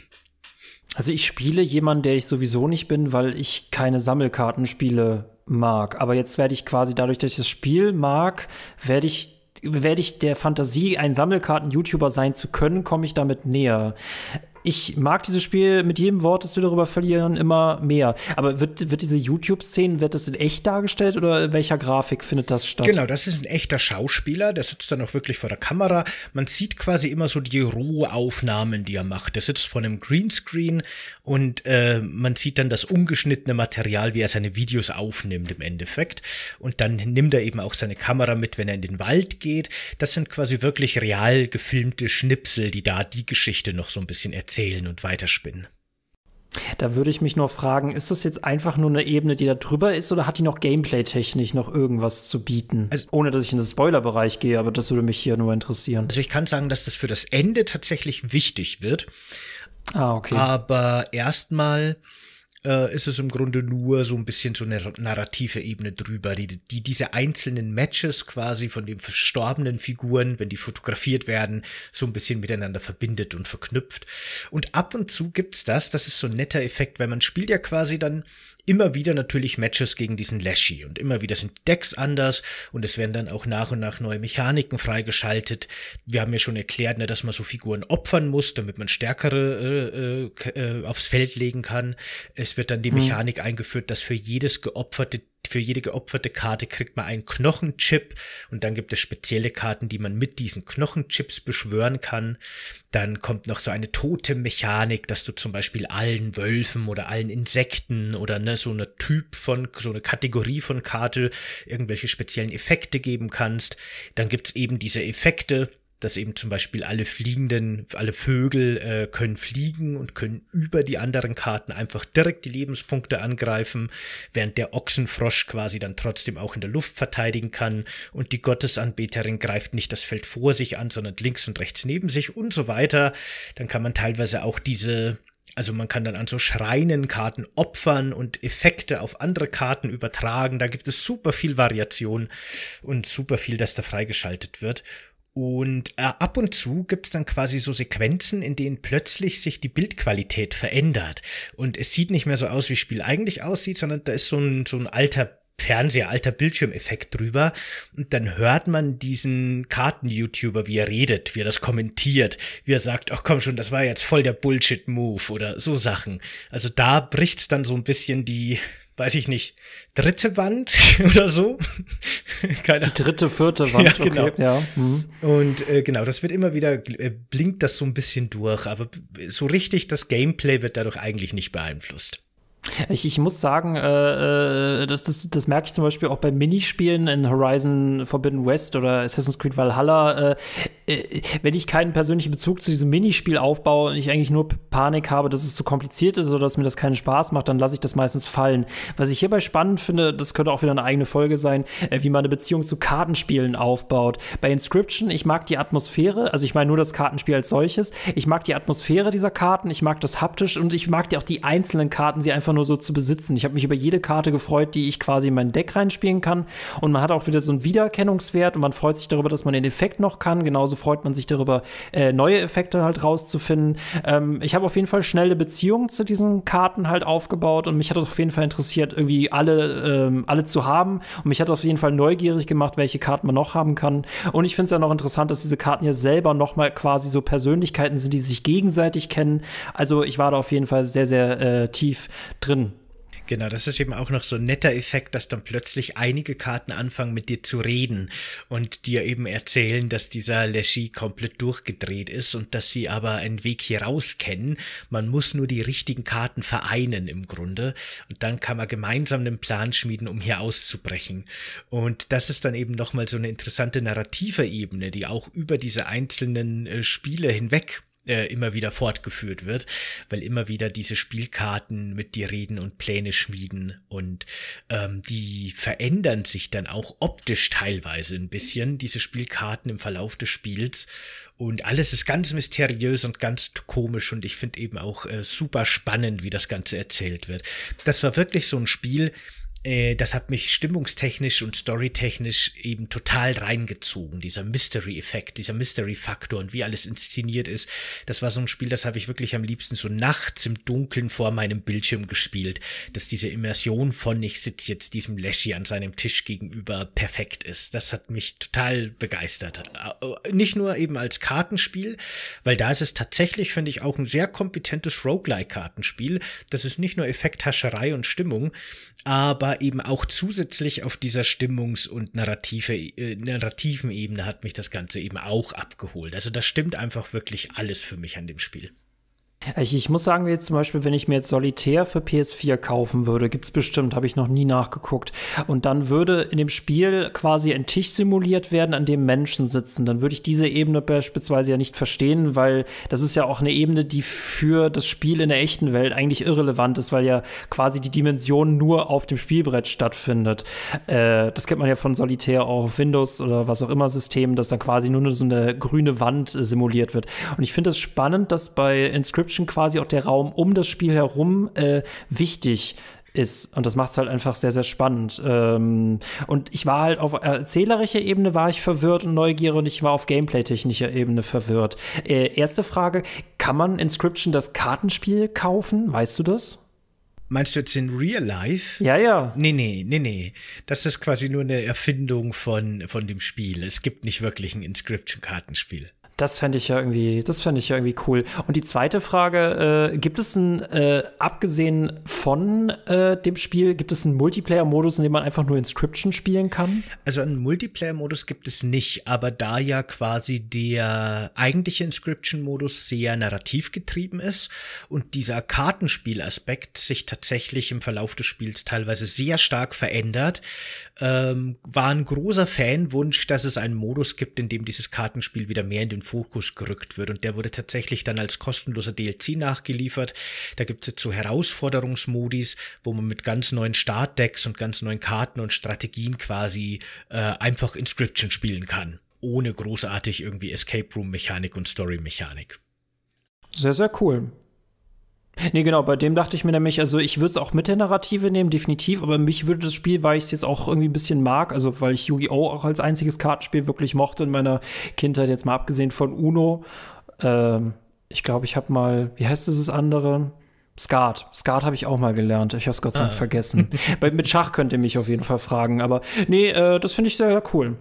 Also ich spiele jemanden, der ich sowieso nicht bin, weil ich keine Sammelkartenspiele mag. Aber jetzt werde ich quasi dadurch, dass ich das Spiel mag, werde ich werde ich der Fantasie, ein Sammelkarten-YouTuber sein zu können, komme ich damit näher ich mag dieses Spiel mit jedem Wort, das wir darüber verlieren, immer mehr. Aber wird, wird diese YouTube-Szene, wird das in echt dargestellt oder in welcher Grafik findet das statt? Genau, das ist ein echter Schauspieler, der sitzt dann auch wirklich vor der Kamera. Man sieht quasi immer so die Rohaufnahmen, die er macht. Der sitzt vor einem Greenscreen und äh, man sieht dann das ungeschnittene Material, wie er seine Videos aufnimmt im Endeffekt. Und dann nimmt er eben auch seine Kamera mit, wenn er in den Wald geht. Das sind quasi wirklich real gefilmte Schnipsel, die da die Geschichte noch so ein bisschen erzählen erzählen und weiterspinnen. Da würde ich mich nur fragen, ist das jetzt einfach nur eine Ebene, die da drüber ist, oder hat die noch Gameplay-technisch noch irgendwas zu bieten? Also, Ohne dass ich in den Spoiler-Bereich gehe, aber das würde mich hier nur interessieren. Also ich kann sagen, dass das für das Ende tatsächlich wichtig wird. Ah, okay. Aber erstmal äh, ist es im Grunde nur so ein bisschen so eine narrative Ebene drüber, die, die diese einzelnen Matches quasi von den verstorbenen Figuren, wenn die fotografiert werden, so ein bisschen miteinander verbindet und verknüpft. Und ab und zu gibt's das, das ist so ein netter Effekt, weil man spielt ja quasi dann immer wieder natürlich Matches gegen diesen Lashy und immer wieder sind Decks anders und es werden dann auch nach und nach neue Mechaniken freigeschaltet. Wir haben ja schon erklärt, ne, dass man so Figuren opfern muss, damit man stärkere äh, äh, aufs Feld legen kann. Es wird dann die mhm. Mechanik mhm. eingeführt, dass für jedes geopferte für jede geopferte Karte kriegt man einen Knochenchip und dann gibt es spezielle Karten, die man mit diesen Knochenchips beschwören kann. Dann kommt noch so eine tote Mechanik, dass du zum Beispiel allen Wölfen oder allen Insekten oder ne, so eine Typ von, so eine Kategorie von Karte irgendwelche speziellen Effekte geben kannst. Dann gibt's eben diese Effekte, dass eben zum Beispiel alle fliegenden, alle Vögel äh, können fliegen und können über die anderen Karten einfach direkt die Lebenspunkte angreifen, während der Ochsenfrosch quasi dann trotzdem auch in der Luft verteidigen kann und die Gottesanbeterin greift nicht das Feld vor sich an, sondern links und rechts neben sich und so weiter. Dann kann man teilweise auch diese also man kann dann an so Schreinen Karten opfern und Effekte auf andere Karten übertragen. Da gibt es super viel Variation und super viel, das da freigeschaltet wird. Und äh, ab und zu gibt's dann quasi so Sequenzen, in denen plötzlich sich die Bildqualität verändert. Und es sieht nicht mehr so aus, wie Spiel eigentlich aussieht, sondern da ist so ein, so ein alter Fernseher, alter Bildschirmeffekt drüber. Und dann hört man diesen Karten-YouTuber, wie er redet, wie er das kommentiert, wie er sagt, ach komm schon, das war jetzt voll der Bullshit-Move oder so Sachen. Also da bricht's dann so ein bisschen die, weiß ich nicht, dritte Wand (laughs) oder so. Keine Die dritte, vierte Wand, ja, genau. Okay, ja. Mhm. Und äh, genau, das wird immer wieder, äh, blinkt das so ein bisschen durch, aber so richtig das Gameplay wird dadurch eigentlich nicht beeinflusst. Ich, ich muss sagen, äh, äh, das, das, das merke ich zum Beispiel auch bei Minispielen in Horizon Forbidden West oder Assassin's Creed Valhalla. Äh, äh, wenn ich keinen persönlichen Bezug zu diesem Minispiel aufbaue und ich eigentlich nur Panik habe, dass es zu kompliziert ist oder dass mir das keinen Spaß macht, dann lasse ich das meistens fallen. Was ich hierbei spannend finde, das könnte auch wieder eine eigene Folge sein, äh, wie man eine Beziehung zu Kartenspielen aufbaut. Bei Inscription, ich mag die Atmosphäre, also ich meine nur das Kartenspiel als solches. Ich mag die Atmosphäre dieser Karten, ich mag das haptisch und ich mag die auch die einzelnen Karten, sie einfach nur nur so zu besitzen. Ich habe mich über jede Karte gefreut, die ich quasi in mein Deck reinspielen kann. Und man hat auch wieder so einen Wiedererkennungswert und man freut sich darüber, dass man den Effekt noch kann. Genauso freut man sich darüber, äh, neue Effekte halt rauszufinden. Ähm, ich habe auf jeden Fall schnelle Beziehungen zu diesen Karten halt aufgebaut und mich hat das auf jeden Fall interessiert, irgendwie alle, ähm, alle zu haben. Und mich hat auf jeden Fall neugierig gemacht, welche Karten man noch haben kann. Und ich finde es ja noch interessant, dass diese Karten ja selber noch mal quasi so Persönlichkeiten sind, die sich gegenseitig kennen. Also ich war da auf jeden Fall sehr, sehr äh, tief drin Genau, das ist eben auch noch so ein netter Effekt, dass dann plötzlich einige Karten anfangen mit dir zu reden und dir eben erzählen, dass dieser Leshy komplett durchgedreht ist und dass sie aber einen Weg hier raus kennen. Man muss nur die richtigen Karten vereinen im Grunde und dann kann man gemeinsam einen Plan schmieden, um hier auszubrechen. Und das ist dann eben nochmal so eine interessante narrative Ebene, die auch über diese einzelnen äh, Spiele hinweg äh, immer wieder fortgeführt wird, weil immer wieder diese Spielkarten mit dir reden und Pläne schmieden und ähm, die verändern sich dann auch optisch teilweise ein bisschen, diese Spielkarten im Verlauf des Spiels und alles ist ganz mysteriös und ganz komisch und ich finde eben auch äh, super spannend, wie das Ganze erzählt wird. Das war wirklich so ein Spiel, äh, das hat mich stimmungstechnisch und storytechnisch eben total reingezogen. Dieser Mystery-Effekt, dieser Mystery-Faktor und wie alles inszeniert ist. Das war so ein Spiel, das habe ich wirklich am liebsten so nachts im Dunkeln vor meinem Bildschirm gespielt, dass diese Immersion von ich sitze jetzt diesem Leshy an seinem Tisch gegenüber perfekt ist. Das hat mich total begeistert. Äh, nicht nur eben als Kartenspiel, weil da ist es tatsächlich, finde ich, auch ein sehr kompetentes Roguelike-Kartenspiel. Das ist nicht nur Effekthascherei und Stimmung, aber eben auch zusätzlich auf dieser Stimmungs- und narrative, äh, narrativen Ebene hat mich das Ganze eben auch abgeholt. Also das stimmt einfach wirklich alles für mich an dem Spiel. Ich, ich, muss sagen, jetzt zum Beispiel, wenn ich mir jetzt Solitär für PS4 kaufen würde, gibt es bestimmt, habe ich noch nie nachgeguckt. Und dann würde in dem Spiel quasi ein Tisch simuliert werden, an dem Menschen sitzen. Dann würde ich diese Ebene beispielsweise ja nicht verstehen, weil das ist ja auch eine Ebene, die für das Spiel in der echten Welt eigentlich irrelevant ist, weil ja quasi die Dimension nur auf dem Spielbrett stattfindet. Äh, das kennt man ja von Solitär auch auf Windows oder was auch immer Systemen, dass dann quasi nur so eine grüne Wand simuliert wird. Und ich finde es das spannend, dass bei Inscription Description quasi auch der Raum um das Spiel herum äh, wichtig ist. Und das macht es halt einfach sehr, sehr spannend. Ähm, und ich war halt auf erzählerischer Ebene war ich verwirrt und neugierig und ich war auf Gameplay-technischer Ebene verwirrt. Äh, erste Frage, kann man Inscription das Kartenspiel kaufen? Weißt du das? Meinst du jetzt in Real Life? Ja, ja. Nee, nee, nee, nee. Das ist quasi nur eine Erfindung von, von dem Spiel. Es gibt nicht wirklich ein Inscription-Kartenspiel. Das fände ich ja irgendwie, das fände ich ja irgendwie cool. Und die zweite Frage, äh, gibt es ein, äh, abgesehen von äh, dem Spiel, gibt es einen Multiplayer-Modus, in dem man einfach nur Inscription spielen kann? Also einen Multiplayer-Modus gibt es nicht, aber da ja quasi der eigentliche Inscription-Modus sehr narrativ getrieben ist und dieser Kartenspielaspekt sich tatsächlich im Verlauf des Spiels teilweise sehr stark verändert, ähm, war ein großer Fanwunsch, dass es einen Modus gibt, in dem dieses Kartenspiel wieder mehr in den Fokus gerückt wird. Und der wurde tatsächlich dann als kostenloser DLC nachgeliefert. Da gibt es jetzt so Herausforderungsmodis, wo man mit ganz neuen Startdecks und ganz neuen Karten und Strategien quasi äh, einfach Inscription spielen kann. Ohne großartig irgendwie Escape Room Mechanik und Story Mechanik. Sehr, sehr cool. Nee, genau, bei dem dachte ich mir nämlich, also ich würde es auch mit der Narrative nehmen, definitiv, aber mich würde das Spiel, weil ich es jetzt auch irgendwie ein bisschen mag, also weil ich Yu-Gi-Oh! auch als einziges Kartenspiel wirklich mochte in meiner Kindheit, jetzt mal abgesehen von Uno. Ähm, ich glaube, ich habe mal, wie heißt dieses andere? Skat. Skat habe ich auch mal gelernt. Ich habe es Gott sei Dank ah. vergessen. (laughs) Bei, mit Schach könnt ihr mich auf jeden Fall fragen, aber nee, äh, das finde ich sehr cool.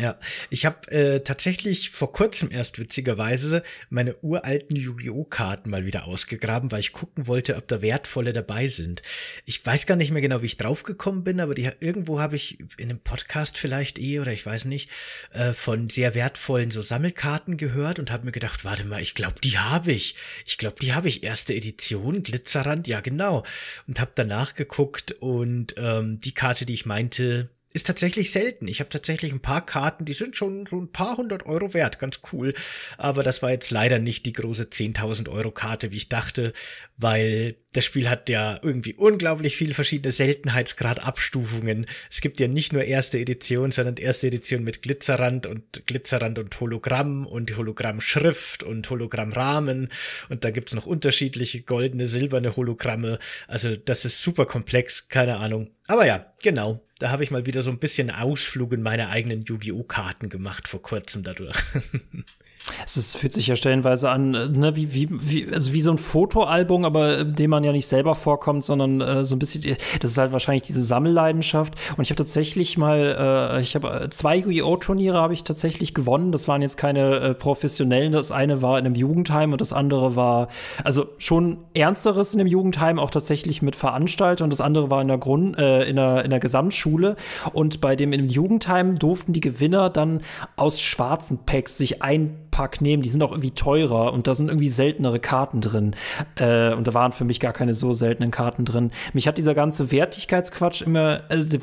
Ja, ich habe äh, tatsächlich vor kurzem erst witzigerweise meine uralten Yu-Gi-Oh! Karten mal wieder ausgegraben, weil ich gucken wollte, ob da wertvolle dabei sind. Ich weiß gar nicht mehr genau, wie ich draufgekommen bin, aber die, irgendwo habe ich in einem Podcast vielleicht eh oder ich weiß nicht äh, von sehr wertvollen so Sammelkarten gehört und habe mir gedacht, warte mal, ich glaube, die habe ich. Ich glaube, die habe ich erste Edition Glitzerrand, ja genau. Und habe danach geguckt und ähm, die Karte, die ich meinte, ist tatsächlich selten. Ich habe tatsächlich ein paar Karten, die sind schon so ein paar hundert Euro wert, ganz cool. Aber das war jetzt leider nicht die große 10.000 Euro Karte, wie ich dachte, weil das Spiel hat ja irgendwie unglaublich viele verschiedene Seltenheitsgrad-Abstufungen. Es gibt ja nicht nur erste Edition, sondern erste Edition mit Glitzerrand und Glitzerrand und Hologramm und Hologrammschrift und Hologrammrahmen. Und da gibt's noch unterschiedliche goldene, silberne Hologramme. Also das ist super komplex, keine Ahnung. Aber ja, genau. Da habe ich mal wieder so ein bisschen Ausflug in meine eigenen Yu-Gi-Oh! Karten gemacht vor kurzem dadurch. (laughs) Es ist, fühlt sich ja stellenweise an, äh, ne, wie, wie, wie, also wie so ein Fotoalbum, aber in dem man ja nicht selber vorkommt, sondern äh, so ein bisschen, das ist halt wahrscheinlich diese Sammelleidenschaft. Und ich habe tatsächlich mal, äh, ich habe äh, zwei Yu-Gi-Oh!-Turniere habe ich tatsächlich gewonnen. Das waren jetzt keine äh, professionellen. Das eine war in einem Jugendheim und das andere war, also schon ernsteres in dem Jugendheim, auch tatsächlich mit Veranstalter. Und das andere war in der Grund, äh, in der, in der Gesamtschule. Und bei dem im Jugendheim durften die Gewinner dann aus schwarzen Packs sich ein Pack nehmen, die sind auch irgendwie teurer und da sind irgendwie seltenere Karten drin. Äh, und da waren für mich gar keine so seltenen Karten drin. Mich hat dieser ganze Wertigkeitsquatsch immer, also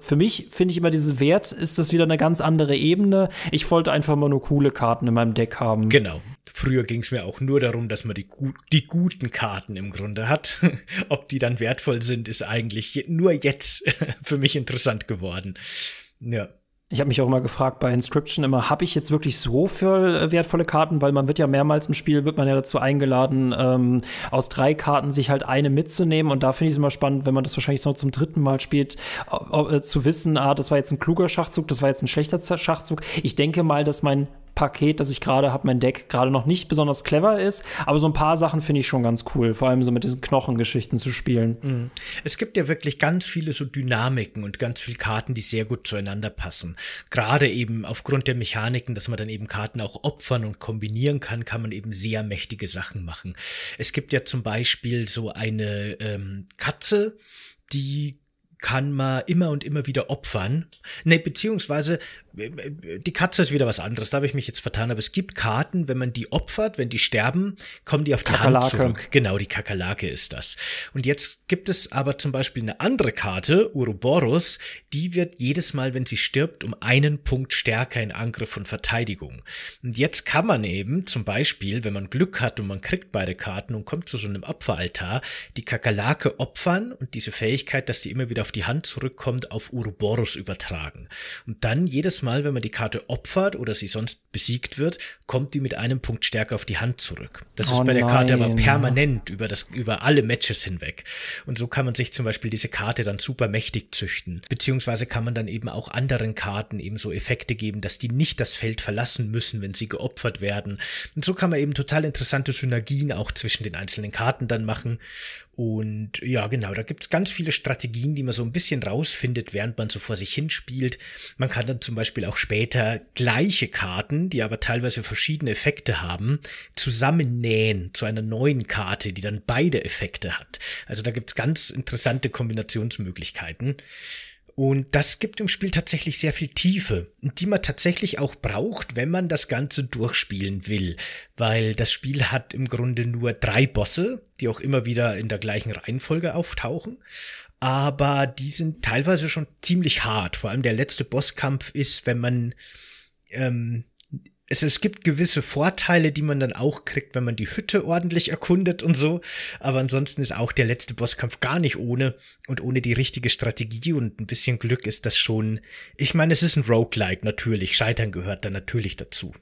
für mich finde ich immer, diese Wert ist das wieder eine ganz andere Ebene. Ich wollte einfach mal nur coole Karten in meinem Deck haben. Genau. Früher ging es mir auch nur darum, dass man die, die guten Karten im Grunde hat. (laughs) Ob die dann wertvoll sind, ist eigentlich nur jetzt (laughs) für mich interessant geworden. Ja. Ich habe mich auch immer gefragt bei Inscription immer, habe ich jetzt wirklich so viel äh, wertvolle Karten? Weil man wird ja mehrmals im Spiel, wird man ja dazu eingeladen, ähm, aus drei Karten sich halt eine mitzunehmen. Und da finde ich es immer spannend, wenn man das wahrscheinlich noch zum dritten Mal spielt, äh, zu wissen, ah, das war jetzt ein kluger Schachzug, das war jetzt ein schlechter Schachzug. Ich denke mal, dass mein Paket, das ich gerade habe, mein Deck gerade noch nicht besonders clever ist, aber so ein paar Sachen finde ich schon ganz cool, vor allem so mit diesen Knochengeschichten zu spielen. Mhm. Es gibt ja wirklich ganz viele so Dynamiken und ganz viele Karten, die sehr gut zueinander passen. Gerade eben aufgrund der Mechaniken, dass man dann eben Karten auch opfern und kombinieren kann, kann man eben sehr mächtige Sachen machen. Es gibt ja zum Beispiel so eine ähm, Katze, die kann man immer und immer wieder opfern. Ne, beziehungsweise die Katze ist wieder was anderes, da habe ich mich jetzt vertan, aber es gibt Karten, wenn man die opfert, wenn die sterben, kommen die auf die Kakerlake. Hand zurück. Genau, die Kakerlake ist das. Und jetzt gibt es aber zum Beispiel eine andere Karte, Uroboros, die wird jedes Mal, wenn sie stirbt, um einen Punkt stärker in Angriff und Verteidigung. Und jetzt kann man eben zum Beispiel, wenn man Glück hat und man kriegt beide Karten und kommt zu so einem Opferaltar, die Kakerlake opfern und diese Fähigkeit, dass die immer wieder auf die Hand zurückkommt, auf Uroboros übertragen. Und dann jedes Mal Mal, wenn man die Karte opfert oder sie sonst besiegt wird, kommt die mit einem Punkt stärker auf die Hand zurück. Das ist oh bei der Karte aber permanent über das, über alle Matches hinweg. Und so kann man sich zum Beispiel diese Karte dann super mächtig züchten. Beziehungsweise kann man dann eben auch anderen Karten eben so Effekte geben, dass die nicht das Feld verlassen müssen, wenn sie geopfert werden. Und so kann man eben total interessante Synergien auch zwischen den einzelnen Karten dann machen. Und ja, genau, da gibt's ganz viele Strategien, die man so ein bisschen rausfindet, während man so vor sich hinspielt. Man kann dann zum Beispiel auch später gleiche Karten, die aber teilweise verschiedene Effekte haben, zusammennähen zu einer neuen Karte, die dann beide Effekte hat. Also da gibt's ganz interessante Kombinationsmöglichkeiten. Und das gibt im Spiel tatsächlich sehr viel Tiefe, die man tatsächlich auch braucht, wenn man das Ganze durchspielen will. Weil das Spiel hat im Grunde nur drei Bosse, die auch immer wieder in der gleichen Reihenfolge auftauchen. Aber die sind teilweise schon ziemlich hart. Vor allem der letzte Bosskampf ist, wenn man ähm, es, es gibt gewisse Vorteile, die man dann auch kriegt, wenn man die Hütte ordentlich erkundet und so. Aber ansonsten ist auch der letzte Bosskampf gar nicht ohne. Und ohne die richtige Strategie und ein bisschen Glück ist das schon. Ich meine, es ist ein Roguelike, natürlich. Scheitern gehört da natürlich dazu.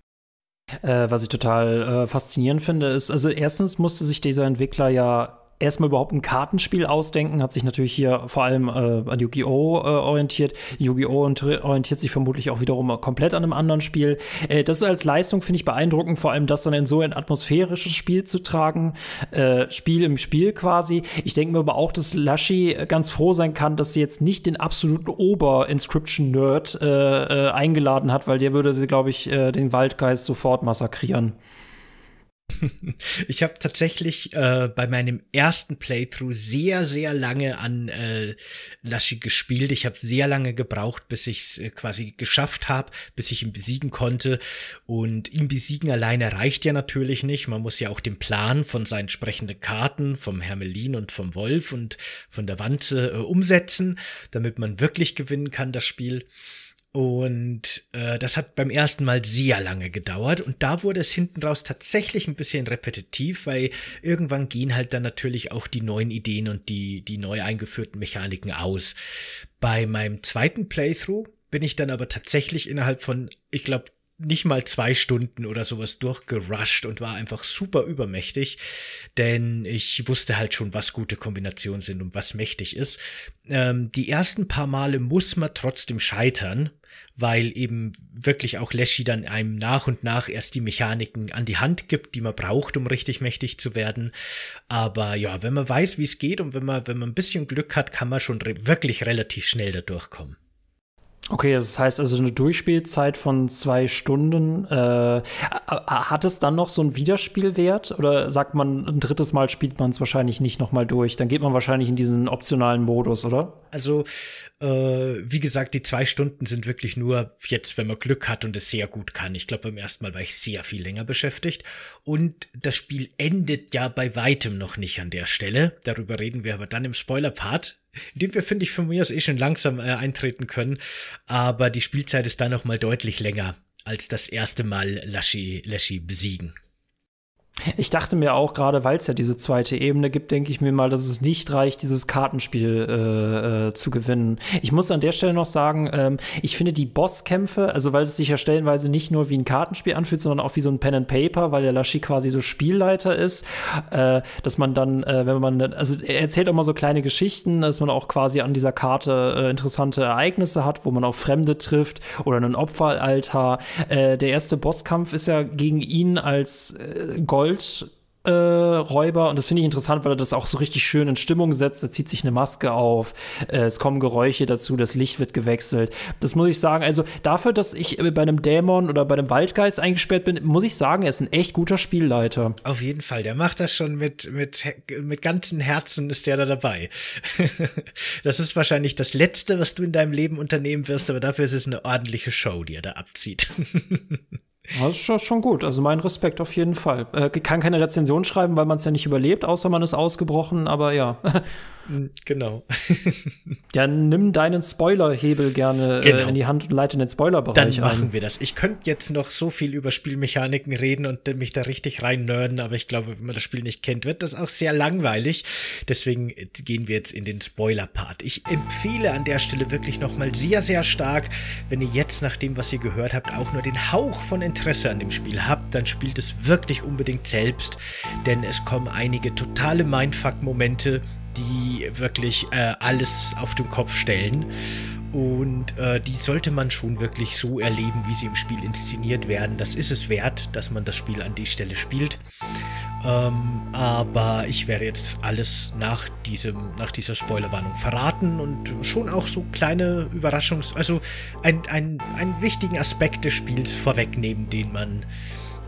Äh, was ich total äh, faszinierend finde, ist, also erstens musste sich dieser Entwickler ja erstmal überhaupt ein Kartenspiel ausdenken, hat sich natürlich hier vor allem äh, an Yu-Gi-Oh! Äh, orientiert. Yu-Gi-Oh! orientiert sich vermutlich auch wiederum komplett an einem anderen Spiel. Äh, das ist als Leistung, finde ich, beeindruckend, vor allem das dann in so ein atmosphärisches Spiel zu tragen. Äh, Spiel im Spiel quasi. Ich denke mir aber auch, dass Lashi ganz froh sein kann, dass sie jetzt nicht den absoluten Ober-Inscription-Nerd äh, äh, eingeladen hat, weil der würde sie, glaube ich, den Waldgeist sofort massakrieren. (laughs) Ich habe tatsächlich äh, bei meinem ersten Playthrough sehr, sehr lange an äh, Laschi gespielt. Ich habe sehr lange gebraucht, bis ich es äh, quasi geschafft habe, bis ich ihn besiegen konnte. Und ihn besiegen alleine reicht ja natürlich nicht. Man muss ja auch den Plan von seinen sprechenden Karten, vom Hermelin und vom Wolf und von der Wanze äh, umsetzen, damit man wirklich gewinnen kann, das Spiel. Und äh, das hat beim ersten Mal sehr lange gedauert. Und da wurde es hinten raus tatsächlich ein bisschen repetitiv, weil irgendwann gehen halt dann natürlich auch die neuen Ideen und die, die neu eingeführten Mechaniken aus. Bei meinem zweiten Playthrough bin ich dann aber tatsächlich innerhalb von, ich glaube, nicht mal zwei Stunden oder sowas durchgerusht und war einfach super übermächtig, denn ich wusste halt schon, was gute Kombinationen sind und was mächtig ist. Ähm, die ersten paar Male muss man trotzdem scheitern, weil eben wirklich auch Leshy dann einem nach und nach erst die Mechaniken an die Hand gibt, die man braucht, um richtig mächtig zu werden. Aber ja, wenn man weiß, wie es geht und wenn man, wenn man ein bisschen Glück hat, kann man schon re wirklich relativ schnell da durchkommen. Okay, das heißt also eine Durchspielzeit von zwei Stunden. Äh, hat es dann noch so einen Wiederspielwert? Oder sagt man, ein drittes Mal spielt man es wahrscheinlich nicht nochmal durch? Dann geht man wahrscheinlich in diesen optionalen Modus, oder? Also, äh, wie gesagt, die zwei Stunden sind wirklich nur jetzt, wenn man Glück hat und es sehr gut kann. Ich glaube, beim ersten Mal war ich sehr viel länger beschäftigt. Und das Spiel endet ja bei weitem noch nicht an der Stelle. Darüber reden wir aber dann im Spoiler-Part dem wir, finde ich, von mir aus eh schon langsam äh, eintreten können. Aber die Spielzeit ist dann noch mal deutlich länger als das erste Mal Laschi, Laschi besiegen. Ich dachte mir auch, gerade weil es ja diese zweite Ebene gibt, denke ich mir mal, dass es nicht reicht, dieses Kartenspiel äh, äh, zu gewinnen. Ich muss an der Stelle noch sagen, ähm, ich finde die Bosskämpfe, also weil es sich ja stellenweise nicht nur wie ein Kartenspiel anfühlt, sondern auch wie so ein Pen and Paper, weil der Lashi quasi so Spielleiter ist, äh, dass man dann, äh, wenn man, also er erzählt auch mal so kleine Geschichten, dass man auch quasi an dieser Karte äh, interessante Ereignisse hat, wo man auch Fremde trifft oder einen Opferaltar. Äh, der erste Bosskampf ist ja gegen ihn als Gold Gold äh, Räuber und das finde ich interessant, weil er das auch so richtig schön in Stimmung setzt. Da zieht sich eine Maske auf, äh, es kommen Geräusche dazu, das Licht wird gewechselt. Das muss ich sagen. Also dafür, dass ich bei einem Dämon oder bei einem Waldgeist eingesperrt bin, muss ich sagen, er ist ein echt guter Spielleiter. Auf jeden Fall, der macht das schon mit mit mit ganzem Herzen ist der da dabei. (laughs) das ist wahrscheinlich das letzte, was du in deinem Leben unternehmen wirst, aber dafür ist es eine ordentliche Show, die er da abzieht. (laughs) Das ist schon gut. Also mein Respekt auf jeden Fall. Äh, kann keine Rezension schreiben, weil man es ja nicht überlebt, außer man ist ausgebrochen, aber ja. (laughs) Hm, genau. (laughs) ja, nimm deinen Spoilerhebel gerne genau. äh, in die Hand und leite in den Spoilerbereich Dann machen ein. wir das. Ich könnte jetzt noch so viel über Spielmechaniken reden und mich da richtig rein nerden, aber ich glaube, wenn man das Spiel nicht kennt, wird das auch sehr langweilig. Deswegen gehen wir jetzt in den Spoiler-Part. Ich empfehle an der Stelle wirklich nochmal sehr, sehr stark, wenn ihr jetzt nach dem, was ihr gehört habt, auch nur den Hauch von Interesse an dem Spiel habt, dann spielt es wirklich unbedingt selbst, denn es kommen einige totale Mindfuck-Momente, die wirklich äh, alles auf den Kopf stellen. Und äh, die sollte man schon wirklich so erleben, wie sie im Spiel inszeniert werden. Das ist es wert, dass man das Spiel an die Stelle spielt. Ähm, aber ich werde jetzt alles nach diesem, nach dieser Spoilerwarnung verraten und schon auch so kleine Überraschungs-, also ein, ein, einen wichtigen Aspekt des Spiels vorwegnehmen, den man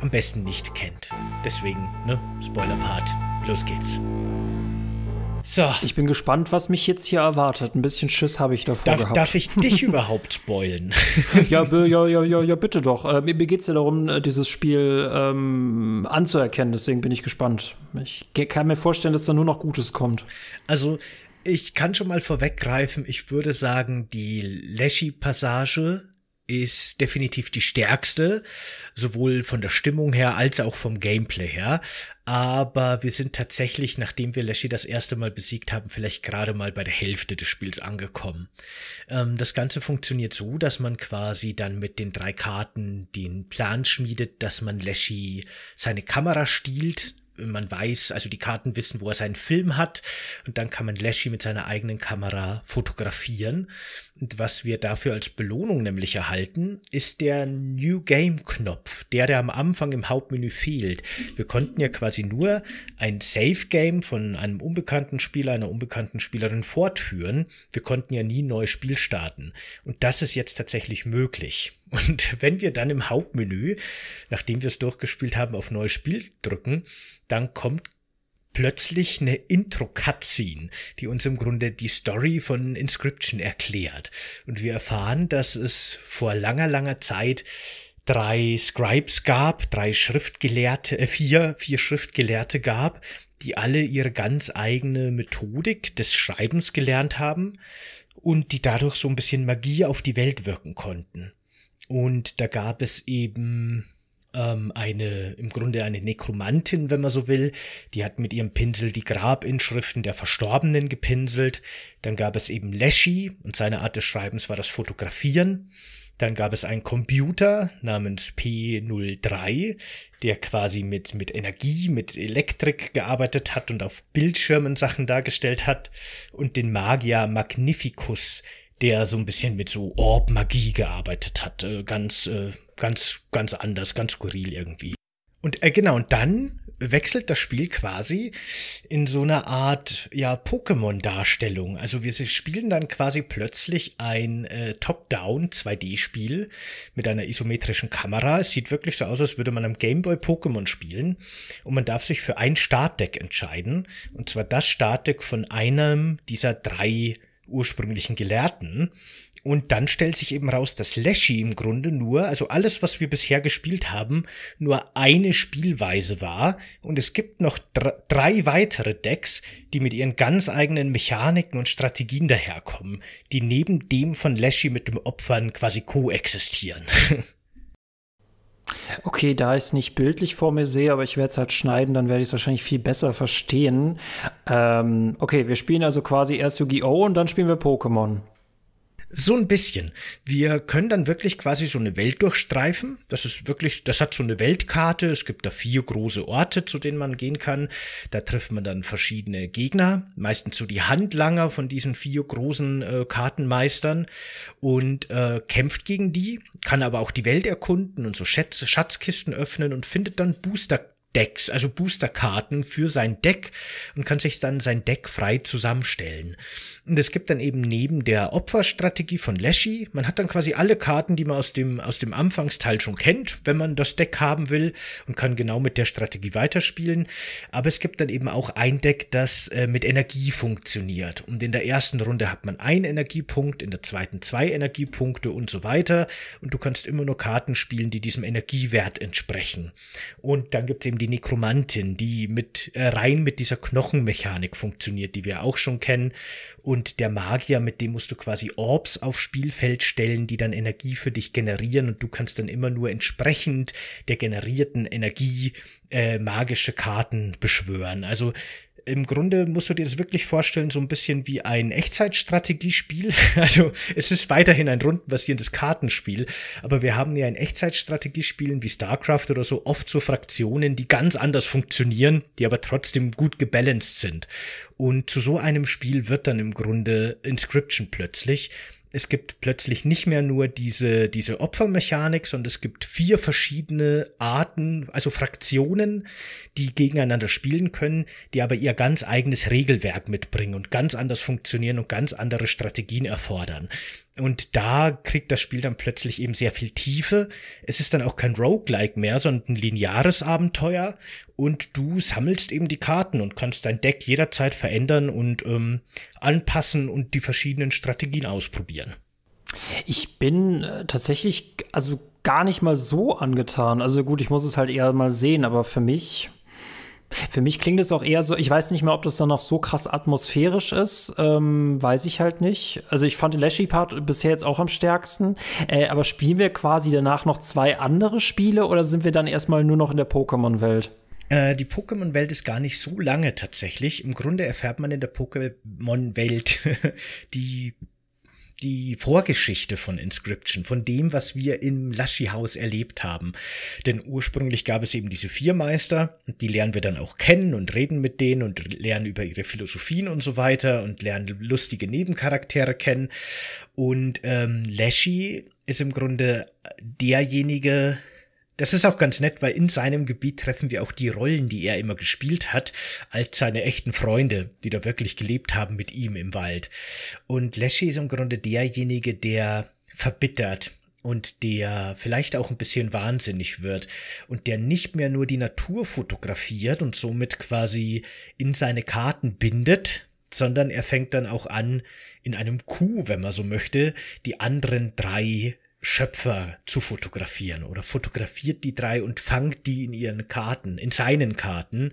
am besten nicht kennt. Deswegen, ne, Spoiler-Part, los geht's. So. Ich bin gespannt, was mich jetzt hier erwartet. Ein bisschen Schiss habe ich davor darf, gehabt. Darf ich dich (laughs) überhaupt spoilen? (laughs) ja, ja, ja, ja, ja, bitte doch. Äh, mir mir geht es ja darum, äh, dieses Spiel ähm, anzuerkennen. Deswegen bin ich gespannt. Ich kann mir vorstellen, dass da nur noch Gutes kommt. Also, ich kann schon mal vorweggreifen. Ich würde sagen, die Leshy-Passage ist definitiv die stärkste, sowohl von der Stimmung her als auch vom Gameplay her. Aber wir sind tatsächlich, nachdem wir Leshy das erste Mal besiegt haben, vielleicht gerade mal bei der Hälfte des Spiels angekommen. Ähm, das Ganze funktioniert so, dass man quasi dann mit den drei Karten den Plan schmiedet, dass man Leshy seine Kamera stiehlt, man weiß, also die Karten wissen, wo er seinen Film hat und dann kann man Lashy mit seiner eigenen Kamera fotografieren. Und was wir dafür als Belohnung nämlich erhalten, ist der New Game Knopf, der, der am Anfang im Hauptmenü fehlt. Wir konnten ja quasi nur ein Save Game von einem unbekannten Spieler, einer unbekannten Spielerin fortführen. Wir konnten ja nie ein neues Spiel starten. Und das ist jetzt tatsächlich möglich. Und (laughs) wenn wir dann im Hauptmenü, nachdem wir es durchgespielt haben, auf neues Spiel drücken, dann kommt plötzlich eine Intro-Cutscene, die uns im Grunde die Story von Inscription erklärt. Und wir erfahren, dass es vor langer, langer Zeit drei Scribes gab, drei Schriftgelehrte, äh, vier, vier Schriftgelehrte gab, die alle ihre ganz eigene Methodik des Schreibens gelernt haben und die dadurch so ein bisschen Magie auf die Welt wirken konnten. Und da gab es eben ähm, eine, im Grunde eine Nekromantin, wenn man so will, die hat mit ihrem Pinsel die Grabinschriften der Verstorbenen gepinselt. Dann gab es eben Leschi und seine Art des Schreibens war das Fotografieren. Dann gab es einen Computer namens P03, der quasi mit, mit Energie, mit Elektrik gearbeitet hat und auf Bildschirmen Sachen dargestellt hat. Und den Magier Magnificus, der so ein bisschen mit so Orb-Magie gearbeitet hat. Äh, ganz, äh, ganz, ganz anders, ganz skurril irgendwie. Und äh, genau, und dann wechselt das Spiel quasi in so einer Art ja Pokémon-Darstellung. Also wir spielen dann quasi plötzlich ein äh, Top-Down 2D-Spiel mit einer isometrischen Kamera. Es sieht wirklich so aus, als würde man am Gameboy Pokémon spielen. Und man darf sich für ein Startdeck entscheiden. Und zwar das Startdeck von einem dieser drei ursprünglichen Gelehrten. Und dann stellt sich eben raus, dass Leshy im Grunde nur, also alles, was wir bisher gespielt haben, nur eine Spielweise war. Und es gibt noch drei weitere Decks, die mit ihren ganz eigenen Mechaniken und Strategien daherkommen, die neben dem von Leshy mit dem Opfern quasi koexistieren. (laughs) Okay, da ich es nicht bildlich vor mir sehe, aber ich werde es halt schneiden, dann werde ich es wahrscheinlich viel besser verstehen. Ähm, okay, wir spielen also quasi erst Yu-Gi-Oh! und dann spielen wir Pokémon. So ein bisschen. Wir können dann wirklich quasi so eine Welt durchstreifen. Das ist wirklich, das hat so eine Weltkarte. Es gibt da vier große Orte, zu denen man gehen kann. Da trifft man dann verschiedene Gegner, meistens so die Handlanger von diesen vier großen äh, Kartenmeistern und äh, kämpft gegen die, kann aber auch die Welt erkunden und so Schätze, Schatzkisten öffnen und findet dann Booster Decks, also Boosterkarten für sein Deck und kann sich dann sein Deck frei zusammenstellen. Und es gibt dann eben neben der Opferstrategie von Leshy, man hat dann quasi alle Karten, die man aus dem, aus dem Anfangsteil schon kennt, wenn man das Deck haben will und kann genau mit der Strategie weiterspielen. Aber es gibt dann eben auch ein Deck, das äh, mit Energie funktioniert. Und in der ersten Runde hat man einen Energiepunkt, in der zweiten zwei Energiepunkte und so weiter. Und du kannst immer nur Karten spielen, die diesem Energiewert entsprechen. Und dann gibt es eben die Nekromantin, die mit äh, rein mit dieser Knochenmechanik funktioniert, die wir auch schon kennen. Und und der Magier, mit dem musst du quasi Orbs aufs Spielfeld stellen, die dann Energie für dich generieren und du kannst dann immer nur entsprechend der generierten Energie äh, magische Karten beschwören. Also im Grunde musst du dir das wirklich vorstellen, so ein bisschen wie ein Echtzeitstrategiespiel. (laughs) Also es ist weiterhin ein rundenbasierendes Kartenspiel, aber wir haben ja in Echtzeitstrategiespielen wie StarCraft oder so oft so Fraktionen, die ganz anders funktionieren, die aber trotzdem gut gebalanced sind. Und zu so einem Spiel wird dann im Grunde Inscription plötzlich es gibt plötzlich nicht mehr nur diese, diese Opfermechanik, sondern es gibt vier verschiedene Arten, also Fraktionen, die gegeneinander spielen können, die aber ihr ganz eigenes Regelwerk mitbringen und ganz anders funktionieren und ganz andere Strategien erfordern. Und da kriegt das Spiel dann plötzlich eben sehr viel Tiefe. Es ist dann auch kein Roguelike mehr, sondern ein lineares Abenteuer. Und du sammelst eben die Karten und kannst dein Deck jederzeit verändern und ähm, anpassen und die verschiedenen Strategien ausprobieren. Ich bin äh, tatsächlich also gar nicht mal so angetan. Also gut, ich muss es halt eher mal sehen, aber für mich für mich klingt es auch eher so, ich weiß nicht mehr, ob das dann noch so krass atmosphärisch ist, ähm, weiß ich halt nicht. Also ich fand den Lashy-Part bisher jetzt auch am stärksten, äh, aber spielen wir quasi danach noch zwei andere Spiele oder sind wir dann erstmal nur noch in der Pokémon-Welt? Äh, die Pokémon-Welt ist gar nicht so lange tatsächlich. Im Grunde erfährt man in der Pokémon-Welt (laughs) die die Vorgeschichte von Inscription, von dem, was wir im Laschi-Haus erlebt haben. Denn ursprünglich gab es eben diese vier Meister, die lernen wir dann auch kennen und reden mit denen und lernen über ihre Philosophien und so weiter und lernen lustige Nebencharaktere kennen. Und ähm, Laschi ist im Grunde derjenige, das ist auch ganz nett, weil in seinem Gebiet treffen wir auch die Rollen, die er immer gespielt hat, als seine echten Freunde, die da wirklich gelebt haben mit ihm im Wald. Und Leshy ist im Grunde derjenige, der verbittert und der vielleicht auch ein bisschen wahnsinnig wird und der nicht mehr nur die Natur fotografiert und somit quasi in seine Karten bindet, sondern er fängt dann auch an, in einem Coup, wenn man so möchte, die anderen drei Schöpfer zu fotografieren oder fotografiert die drei und fangt die in ihren Karten, in seinen Karten.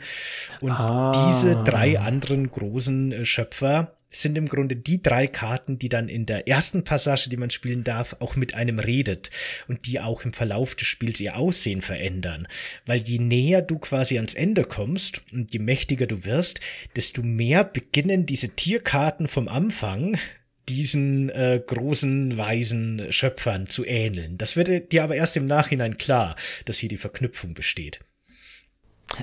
Und ah. diese drei anderen großen äh, Schöpfer sind im Grunde die drei Karten, die dann in der ersten Passage, die man spielen darf, auch mit einem redet und die auch im Verlauf des Spiels ihr Aussehen verändern. Weil je näher du quasi ans Ende kommst und je mächtiger du wirst, desto mehr beginnen diese Tierkarten vom Anfang diesen äh, großen, weisen Schöpfern zu ähneln. Das wird dir aber erst im Nachhinein klar, dass hier die Verknüpfung besteht.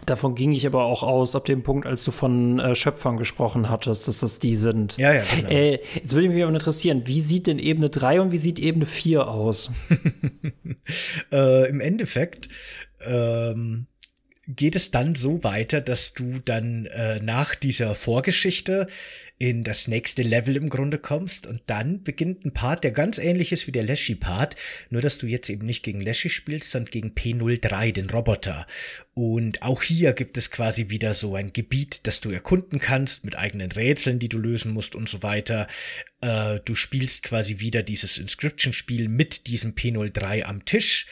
Davon ging ich aber auch aus, ab dem Punkt, als du von äh, Schöpfern gesprochen hattest, dass das die sind. Ja, ja, genau. Äh, jetzt würde mich aber interessieren, wie sieht denn Ebene 3 und wie sieht Ebene 4 aus? (laughs) äh, Im Endeffekt ähm, geht es dann so weiter, dass du dann äh, nach dieser Vorgeschichte in das nächste Level im Grunde kommst und dann beginnt ein Part, der ganz ähnlich ist wie der Leshy-Part, nur dass du jetzt eben nicht gegen Leshy spielst, sondern gegen P03, den Roboter. Und auch hier gibt es quasi wieder so ein Gebiet, das du erkunden kannst mit eigenen Rätseln, die du lösen musst und so weiter. Äh, du spielst quasi wieder dieses Inscription-Spiel mit diesem P03 am Tisch.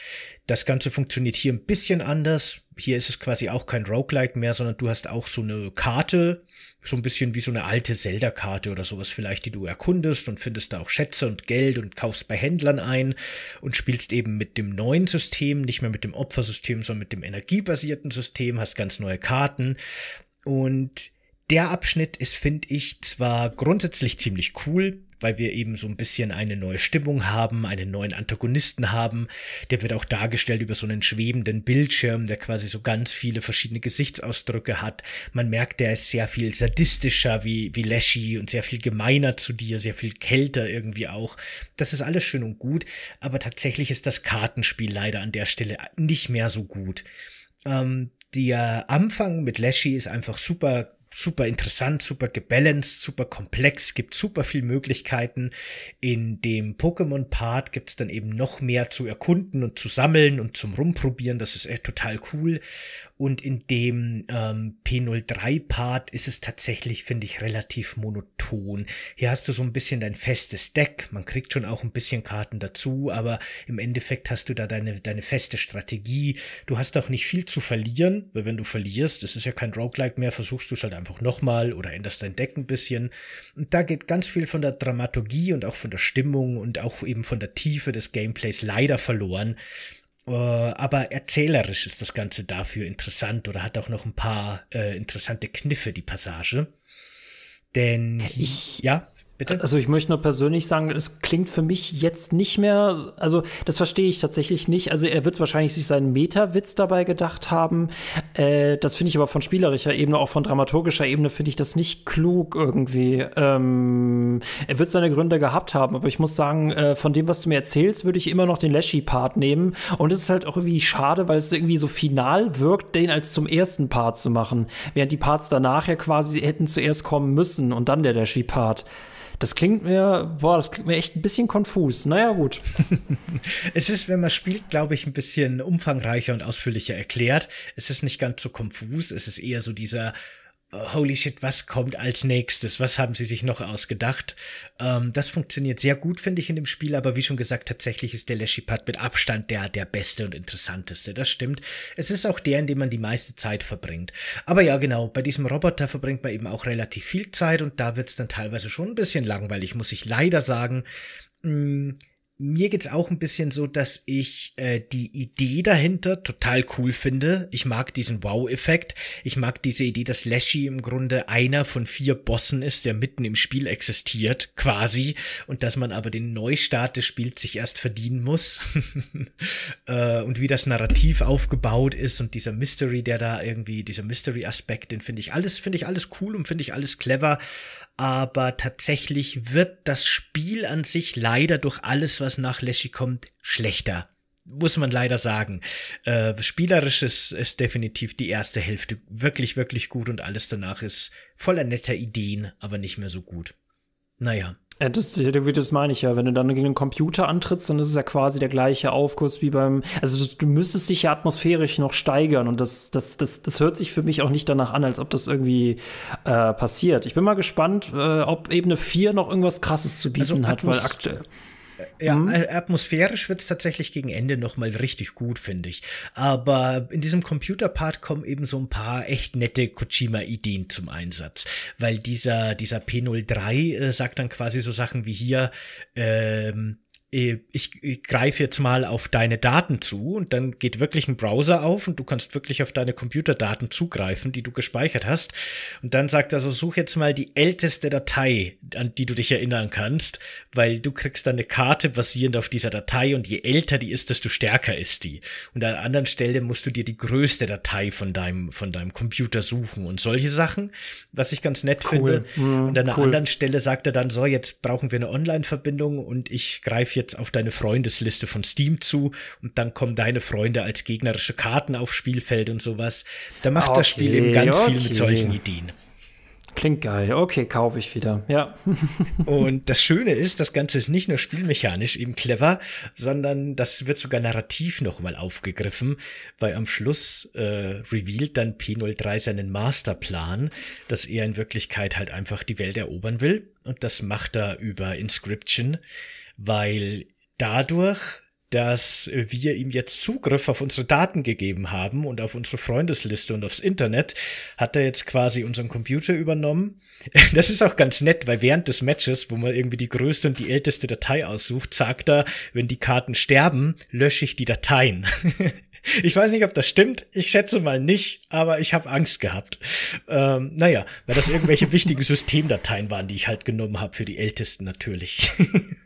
Das Ganze funktioniert hier ein bisschen anders. Hier ist es quasi auch kein Roguelike mehr, sondern du hast auch so eine Karte, so ein bisschen wie so eine alte Zelda-Karte oder sowas vielleicht, die du erkundest und findest da auch Schätze und Geld und kaufst bei Händlern ein und spielst eben mit dem neuen System, nicht mehr mit dem Opfersystem, sondern mit dem energiebasierten System, hast ganz neue Karten. Und der Abschnitt ist, finde ich, zwar grundsätzlich ziemlich cool, weil wir eben so ein bisschen eine neue Stimmung haben, einen neuen Antagonisten haben. Der wird auch dargestellt über so einen schwebenden Bildschirm, der quasi so ganz viele verschiedene Gesichtsausdrücke hat. Man merkt, der ist sehr viel sadistischer wie, wie Leshy und sehr viel gemeiner zu dir, sehr viel kälter irgendwie auch. Das ist alles schön und gut, aber tatsächlich ist das Kartenspiel leider an der Stelle nicht mehr so gut. Ähm, der Anfang mit Leshy ist einfach super super interessant, super gebalanced, super komplex, gibt super viel Möglichkeiten. In dem Pokémon-Part gibt's dann eben noch mehr zu erkunden und zu sammeln und zum Rumprobieren. Das ist echt total cool. Und in dem ähm, P03-Part ist es tatsächlich, finde ich, relativ monoton. Hier hast du so ein bisschen dein festes Deck. Man kriegt schon auch ein bisschen Karten dazu, aber im Endeffekt hast du da deine, deine feste Strategie. Du hast auch nicht viel zu verlieren, weil wenn du verlierst, das ist ja kein Roguelike mehr, versuchst du es halt einfach nochmal oder änderst dein Deck ein bisschen. Und da geht ganz viel von der Dramaturgie und auch von der Stimmung und auch eben von der Tiefe des Gameplays leider verloren. Uh, aber erzählerisch ist das Ganze dafür interessant oder hat auch noch ein paar äh, interessante Kniffe, die Passage. Denn ich, ja. Bitte? Also ich möchte nur persönlich sagen, es klingt für mich jetzt nicht mehr, also das verstehe ich tatsächlich nicht. Also er wird wahrscheinlich sich seinen Meta-Witz dabei gedacht haben. Äh, das finde ich aber von spielerischer Ebene, auch von dramaturgischer Ebene, finde ich das nicht klug irgendwie. Ähm, er wird seine Gründe gehabt haben, aber ich muss sagen, äh, von dem, was du mir erzählst, würde ich immer noch den Leshy-Part nehmen. Und es ist halt auch irgendwie schade, weil es irgendwie so final wirkt, den als zum ersten Part zu machen. Während die Parts danach ja quasi hätten zuerst kommen müssen und dann der Leshy-Part. Das klingt mir, boah, das klingt mir echt ein bisschen konfus. Naja, gut. (laughs) es ist, wenn man spielt, glaube ich, ein bisschen umfangreicher und ausführlicher erklärt. Es ist nicht ganz so konfus. Es ist eher so dieser holy shit, was kommt als nächstes? Was haben sie sich noch ausgedacht? Ähm, das funktioniert sehr gut, finde ich, in dem Spiel, aber wie schon gesagt, tatsächlich ist der Leshy-Pad mit Abstand der, der beste und interessanteste. Das stimmt. Es ist auch der, in dem man die meiste Zeit verbringt. Aber ja, genau, bei diesem Roboter verbringt man eben auch relativ viel Zeit und da wird's dann teilweise schon ein bisschen langweilig, muss ich leider sagen. Hm, mir geht's auch ein bisschen so, dass ich äh, die Idee dahinter total cool finde. Ich mag diesen Wow-Effekt. Ich mag diese Idee, dass Leshy im Grunde einer von vier Bossen ist, der mitten im Spiel existiert, quasi, und dass man aber den Neustart des Spiels sich erst verdienen muss. (laughs) äh, und wie das Narrativ aufgebaut ist und dieser Mystery, der da irgendwie, dieser Mystery-Aspekt, den finde ich alles, finde ich alles cool und finde ich alles clever aber tatsächlich wird das Spiel an sich leider durch alles, was nach Leshy kommt, schlechter. Muss man leider sagen. Äh, spielerisch ist, ist definitiv die erste Hälfte wirklich, wirklich gut und alles danach ist voller netter Ideen, aber nicht mehr so gut. Naja. Ja, das, das meine ich ja. Wenn du dann gegen den Computer antrittst, dann ist es ja quasi der gleiche Aufguss wie beim. Also du, du müsstest dich ja atmosphärisch noch steigern und das, das, das, das hört sich für mich auch nicht danach an, als ob das irgendwie äh, passiert. Ich bin mal gespannt, äh, ob Ebene 4 noch irgendwas krasses zu bieten also, hat, weil aktuell. Ja, mhm. atmosphärisch wird es tatsächlich gegen Ende nochmal richtig gut, finde ich. Aber in diesem Computerpart kommen eben so ein paar echt nette Kojima-Ideen zum Einsatz. Weil dieser, dieser P03 äh, sagt dann quasi so Sachen wie hier, ähm, äh, ich, ich greife jetzt mal auf deine Daten zu und dann geht wirklich ein Browser auf und du kannst wirklich auf deine Computerdaten zugreifen, die du gespeichert hast. Und dann sagt er so, such jetzt mal die älteste Datei, an die du dich erinnern kannst, weil du kriegst dann eine Karte basierend auf dieser Datei und je älter die ist, desto stärker ist die. Und an einer anderen Stelle musst du dir die größte Datei von deinem, von deinem Computer suchen und solche Sachen, was ich ganz nett cool. finde. Mhm, und an einer cool. anderen Stelle sagt er dann so, jetzt brauchen wir eine Online-Verbindung und ich greife jetzt auf deine Freundesliste von Steam zu und dann kommen deine Freunde als gegnerische Karten aufs Spielfeld und sowas. Da macht okay, das Spiel eben ganz okay. viel mit solchen Ideen. Klingt geil. Okay, kaufe ich wieder. Ja. (laughs) und das Schöne ist, das Ganze ist nicht nur spielmechanisch eben clever, sondern das wird sogar narrativ nochmal aufgegriffen, weil am Schluss äh, revealed dann P03 seinen Masterplan, dass er in Wirklichkeit halt einfach die Welt erobern will. Und das macht er über Inscription weil dadurch, dass wir ihm jetzt Zugriff auf unsere Daten gegeben haben und auf unsere Freundesliste und aufs Internet, hat er jetzt quasi unseren Computer übernommen. (laughs) Das ist auch ganz nett, weil während des Matches, wo man irgendwie die größte und die älteste Datei aussucht, sagt er, wenn die Karten sterben, lösche ich die Dateien. (laughs) Ich weiß nicht, ob das stimmt. Ich schätze mal nicht, aber ich habe Angst gehabt. Ähm, naja, weil das irgendwelche (laughs) wichtigen Systemdateien waren, die ich halt genommen habe für die Ältesten natürlich.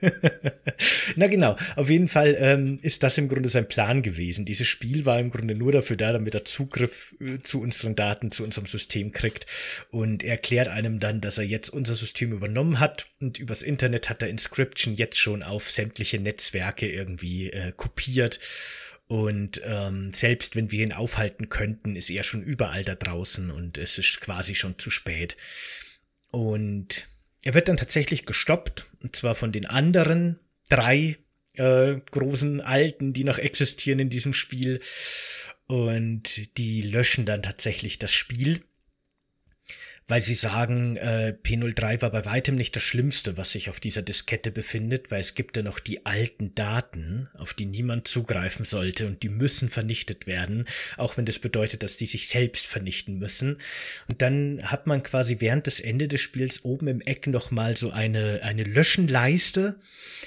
(laughs) Na genau, auf jeden Fall ähm, ist das im Grunde sein Plan gewesen. Dieses Spiel war im Grunde nur dafür da, damit er Zugriff äh, zu unseren Daten, zu unserem System kriegt. Und er erklärt einem dann, dass er jetzt unser System übernommen hat und übers Internet hat er Inscription jetzt schon auf sämtliche Netzwerke irgendwie äh, kopiert und ähm, selbst wenn wir ihn aufhalten könnten, ist er schon überall da draußen und es ist quasi schon zu spät. Und er wird dann tatsächlich gestoppt, und zwar von den anderen drei äh, großen Alten, die noch existieren in diesem Spiel. Und die löschen dann tatsächlich das Spiel weil sie sagen, äh, P03 war bei weitem nicht das Schlimmste, was sich auf dieser Diskette befindet, weil es gibt ja noch die alten Daten, auf die niemand zugreifen sollte und die müssen vernichtet werden, auch wenn das bedeutet, dass die sich selbst vernichten müssen. Und dann hat man quasi während des Ende des Spiels oben im Eck nochmal so eine, eine Löschenleiste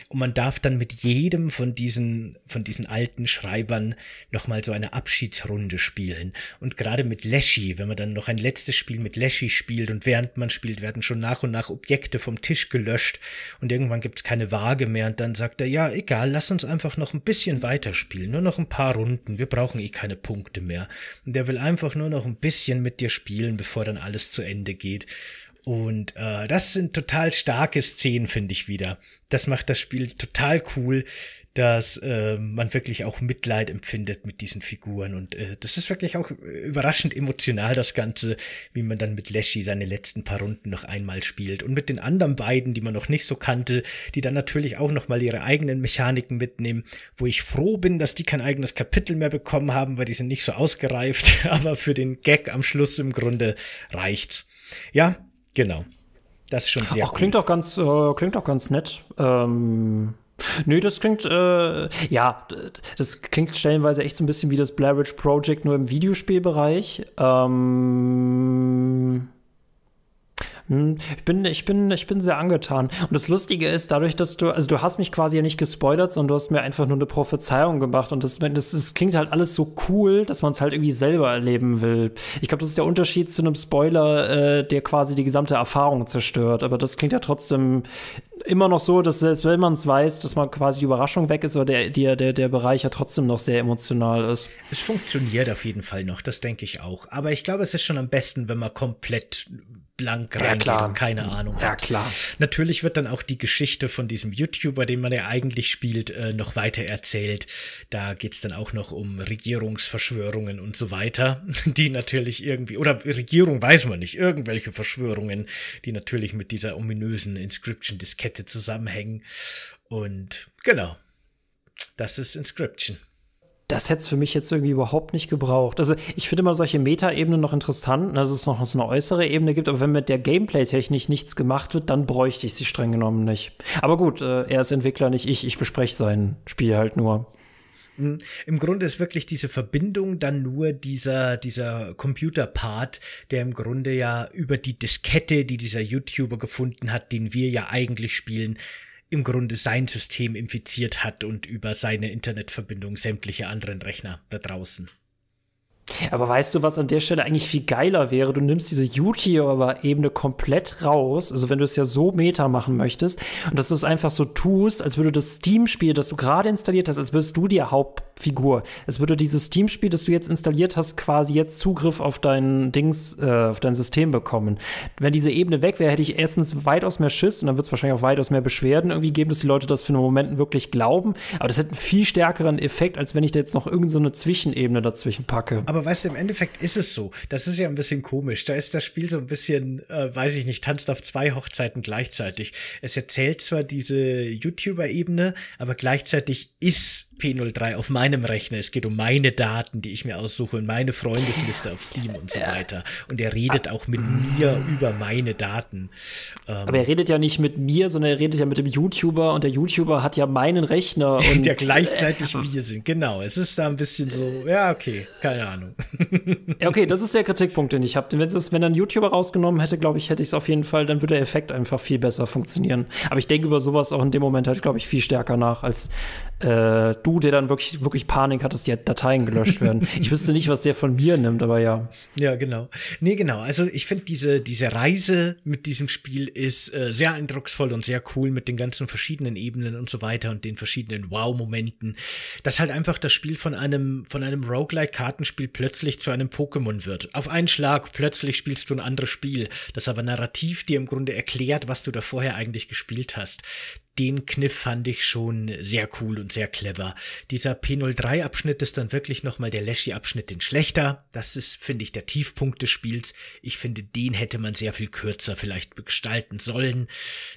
und man darf dann mit jedem von diesen, von diesen alten Schreibern nochmal so eine Abschiedsrunde spielen. Und gerade mit Leshy, wenn man dann noch ein letztes Spiel mit Leshy spielt, spielt und während man spielt, werden schon nach und nach Objekte vom Tisch gelöscht und irgendwann gibt es keine Waage mehr und dann sagt er, ja, egal, lass uns einfach noch ein bisschen weiterspielen, nur noch ein paar Runden, wir brauchen eh keine Punkte mehr. Und er will einfach nur noch ein bisschen mit dir spielen, bevor dann alles zu Ende geht. Und äh, das sind total starke Szenen, finde ich wieder. Das macht das Spiel total cool dass äh, man wirklich auch Mitleid empfindet mit diesen Figuren. Und äh, das ist wirklich auch überraschend emotional, das Ganze, wie man dann mit Leshy seine letzten paar Runden noch einmal spielt. Und mit den anderen beiden, die man noch nicht so kannte, die dann natürlich auch noch mal ihre eigenen Mechaniken mitnehmen, wo ich froh bin, dass die kein eigenes Kapitel mehr bekommen haben, weil die sind nicht so ausgereift. (laughs) Aber für den Gag am Schluss im Grunde reicht's. Ja, genau. Das ist schon sehr Ach, cool. klingt auch ganz, äh, klingt auch ganz nett. Ähm Nö, das klingt, äh, ja, das klingt stellenweise echt so ein bisschen wie das Blair Witch Project, nur im Videospielbereich. Ähm, hm, ich bin, ich bin, ich bin sehr angetan. Und das Lustige ist, dadurch, dass du, also du hast mich quasi ja nicht gespoilert, sondern du hast mir einfach nur eine Prophezeiung gemacht. Und das, das, das klingt halt alles so cool, dass man es halt irgendwie selber erleben will. Ich glaube, das ist der Unterschied zu einem Spoiler, äh, der quasi die gesamte Erfahrung zerstört. Aber das klingt ja trotzdem immer noch so, dass selbst wenn man es weiß, dass man quasi die Überraschung weg ist, aber der, der, der, der Bereich ja trotzdem noch sehr emotional ist. Es funktioniert auf jeden Fall noch, das denke ich auch. Aber ich glaube, es ist schon am besten, wenn man komplett blank reingeht ja, und keine Ahnung ja, hat. Ja, klar. Natürlich wird dann auch die Geschichte von diesem YouTuber, den man ja eigentlich spielt, äh, noch weiter erzählt. Da geht's dann auch noch um Regierungsverschwörungen und so weiter, (laughs) die natürlich irgendwie, oder Regierung weiß man nicht, irgendwelche Verschwörungen, die natürlich mit dieser ominösen Inscription-Diskette zusammenhängen. Und genau, das ist Inscription. Das hätte es für mich jetzt irgendwie überhaupt nicht gebraucht. Also ich finde immer solche Meta-Ebenen noch interessant, dass es noch eine äußere Ebene gibt, aber wenn mit der Gameplay-Technik nichts gemacht wird, dann bräuchte ich sie streng genommen nicht. Aber gut, äh, er ist Entwickler, nicht ich. Ich bespreche sein Spiel halt nur. Hm, Im Grunde ist wirklich diese Verbindung dann nur dieser, dieser Computer-Part, der im Grunde ja über die Diskette, die dieser YouTuber gefunden hat, den wir ja eigentlich spielen, im Grunde sein System infiziert hat und über seine Internetverbindung sämtliche anderen Rechner da draußen. Aber weißt du, was an der Stelle eigentlich viel geiler wäre? Du nimmst diese YouTuber-Ebene komplett raus, also wenn du es ja so Meta machen möchtest, und dass du es einfach so tust, als würde das Steam-Spiel, das du gerade installiert hast, als würdest du die Hauptfigur. Es würde dieses Steam-Spiel, das du jetzt installiert hast, quasi jetzt Zugriff auf dein Dings, äh, auf dein System bekommen. Wenn diese Ebene weg wäre, hätte ich erstens weitaus mehr Schiss und dann wird es wahrscheinlich auch weitaus mehr Beschwerden irgendwie geben, dass die Leute das für einen Moment wirklich glauben. Aber das hätte einen viel stärkeren Effekt, als wenn ich da jetzt noch irgendeine so Zwischenebene dazwischen packe. Aber weißt du, im Endeffekt ist es so. Das ist ja ein bisschen komisch. Da ist das Spiel so ein bisschen, äh, weiß ich nicht, tanzt auf zwei Hochzeiten gleichzeitig. Es erzählt zwar diese YouTuber-Ebene, aber gleichzeitig ist P03 auf meinem Rechner. Es geht um meine Daten, die ich mir aussuche und meine Freundesliste auf Steam und so weiter. Und er redet auch mit mir über meine Daten. Ähm, aber er redet ja nicht mit mir, sondern er redet ja mit dem YouTuber und der YouTuber hat ja meinen Rechner. (laughs) Und der gleichzeitig äh, wir sind. Genau. Es ist da ein bisschen so, ja, okay, keine Ahnung. (laughs) ja, okay, das ist der Kritikpunkt, den ich habe. Wenn, wenn ein YouTuber rausgenommen hätte, glaube ich, hätte ich es auf jeden Fall, dann würde der Effekt einfach viel besser funktionieren. Aber ich denke über sowas auch in dem Moment halt, glaube ich, viel stärker nach, als äh, du, der dann wirklich, wirklich Panik hat, dass die Dateien gelöscht werden. (laughs) ich wüsste nicht, was der von mir nimmt, aber ja. Ja, genau. Nee, genau. Also ich finde, diese, diese Reise mit diesem Spiel ist äh, sehr eindrucksvoll und sehr cool mit den ganzen verschiedenen Ebenen und so weiter und den verschiedenen Wow-Momenten. Dass halt einfach das Spiel von einem, von einem Roguelike-Kartenspiel plötzlich zu einem Pokémon wird. Auf einen Schlag plötzlich spielst du ein anderes Spiel, das aber narrativ dir im Grunde erklärt, was du da vorher eigentlich gespielt hast den Kniff fand ich schon sehr cool und sehr clever. Dieser P03-Abschnitt ist dann wirklich nochmal der Leshy-Abschnitt in schlechter. Das ist, finde ich, der Tiefpunkt des Spiels. Ich finde, den hätte man sehr viel kürzer vielleicht gestalten sollen.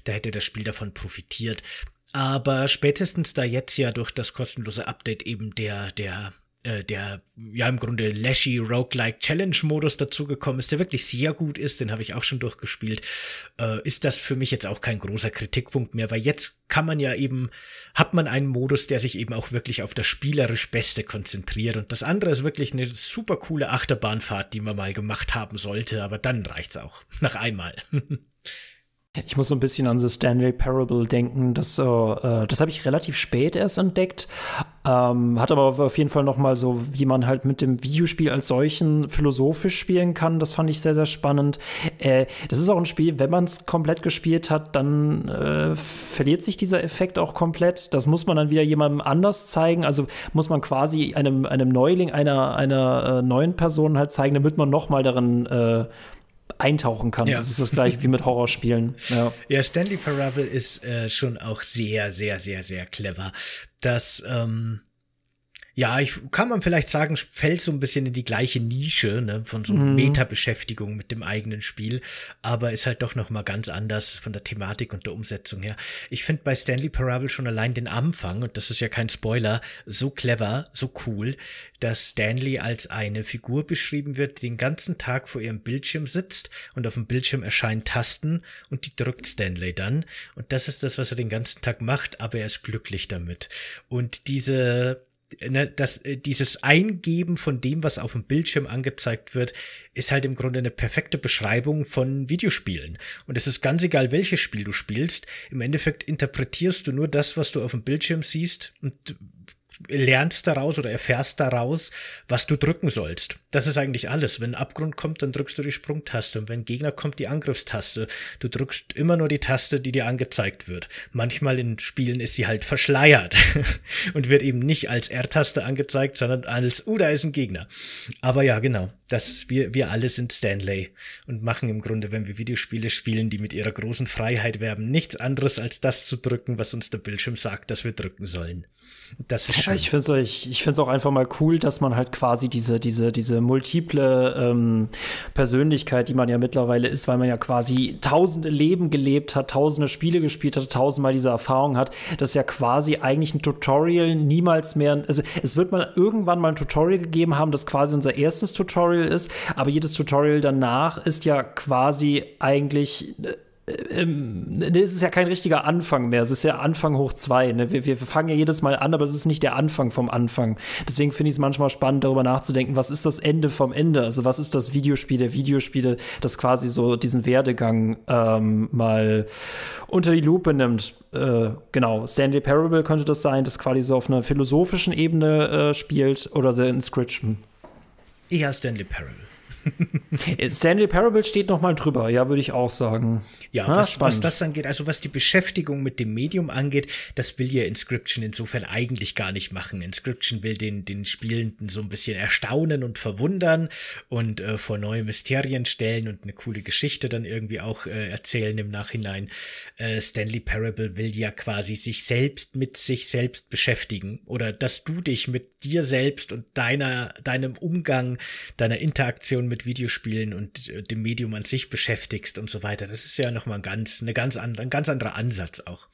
Da hätte das Spiel davon profitiert. Aber spätestens da jetzt ja durch das kostenlose Update eben der, der äh, der ja im Grunde Lashy Roguelike Challenge Modus dazugekommen ist, der wirklich sehr gut ist, den habe ich auch schon durchgespielt, äh, ist das für mich jetzt auch kein großer Kritikpunkt mehr, weil jetzt kann man ja eben, hat man einen Modus, der sich eben auch wirklich auf das spielerisch Beste konzentriert und das andere ist wirklich eine super coole Achterbahnfahrt, die man mal gemacht haben sollte, aber dann reicht's auch, (laughs) nach einmal. (laughs) Ich muss so ein bisschen an The Stanley Parable denken. Das, äh, das habe ich relativ spät erst entdeckt. Ähm, hat aber auf jeden Fall noch mal so, wie man halt mit dem Videospiel als solchen philosophisch spielen kann. Das fand ich sehr, sehr spannend. Äh, das ist auch ein Spiel, wenn man es komplett gespielt hat, dann äh, verliert sich dieser Effekt auch komplett. Das muss man dann wieder jemandem anders zeigen. Also muss man quasi einem, einem Neuling, einer, einer äh, neuen Person halt zeigen, damit man noch mal darin äh, eintauchen kann. Ja. Das ist das gleiche wie mit Horrorspielen. (laughs) Ja, ja Stanley Parable ist äh, schon auch sehr, sehr, sehr, sehr clever. Das, ähm, ja, ich kann man vielleicht sagen, fällt so ein bisschen in die gleiche Nische, ne, von so mhm. Meta-Beschäftigung mit dem eigenen Spiel, aber ist halt doch noch mal ganz anders von der Thematik und der Umsetzung her. Ich finde bei Stanley Parable schon allein den Anfang, und das ist ja kein Spoiler, so clever, so cool, dass Stanley als eine Figur beschrieben wird, die den ganzen Tag vor ihrem Bildschirm sitzt und auf dem Bildschirm erscheinen Tasten und die drückt Stanley dann. Und das ist das, was er den ganzen Tag macht, aber er ist glücklich damit. Und diese ne, das, äh, dieses Eingeben von dem, was auf dem Bildschirm angezeigt wird, ist halt im Grunde eine perfekte Beschreibung von Videospielen. Und es ist ganz egal, welches Spiel du spielst. Im Endeffekt interpretierst du nur das, was du auf dem Bildschirm siehst und lernst daraus oder erfährst daraus, was du drücken sollst. Das ist eigentlich alles. Wenn Abgrund kommt, dann drückst du die Sprungtaste und wenn Gegner kommt, die Angriffstaste. Du drückst immer nur die Taste, die dir angezeigt wird. Manchmal in Spielen ist sie halt verschleiert (laughs) und wird eben nicht als R-Taste angezeigt, sondern als, uh, da ist ein Gegner. Aber ja, genau. Das, wir, wir alle sind Stanley und machen im Grunde, wenn wir Videospiele spielen, die mit ihrer großen Freiheit werben, nichts anderes als das zu drücken, was uns der Bildschirm sagt, dass wir drücken sollen. Das ist schön. Ich finde es ich, ich auch einfach mal cool, dass man halt quasi diese, diese, diese multiple ähm, Persönlichkeit, die man ja mittlerweile ist, weil man ja quasi tausende Leben gelebt hat, tausende Spiele gespielt hat, tausendmal diese Erfahrung hat, das ist ja quasi eigentlich ein Tutorial niemals mehr, also es wird mal irgendwann mal ein Tutorial gegeben haben, das quasi unser erstes Tutorial ist, aber jedes Tutorial danach ist ja quasi eigentlich äh, ähm, es ist ja kein richtiger Anfang mehr. Es ist ja Anfang hoch zwei. Ne? Wir, wir fangen ja jedes Mal an, aber es ist nicht der Anfang vom Anfang. Deswegen finde ich es manchmal spannend, darüber nachzudenken, was ist das Ende vom Ende? Also was ist das Videospiel der Videospiele, das quasi so diesen Werdegang ähm, mal unter die Lupe nimmt. Äh, genau, Stanley Parable könnte das sein, das quasi so auf einer philosophischen Ebene äh, spielt oder The Inscription. Ja, Stanley Parable. Stanley Parable steht noch mal drüber, ja, würde ich auch sagen. Ja, ah, was, was, das angeht, also was die Beschäftigung mit dem Medium angeht, das will ja Inscription insofern eigentlich gar nicht machen. Inscription will den, den Spielenden so ein bisschen erstaunen und verwundern und äh, vor neue Mysterien stellen und eine coole Geschichte dann irgendwie auch äh, erzählen im Nachhinein. Äh, Stanley Parable will ja quasi sich selbst mit sich selbst beschäftigen oder dass du dich mit dir selbst und deiner, deinem Umgang, deiner Interaktion mit Videospielen und äh, dem Medium an sich beschäftigst und so weiter. Das ist ja nochmal ein ganz, eine ganz andere, ein ganz anderer Ansatz auch.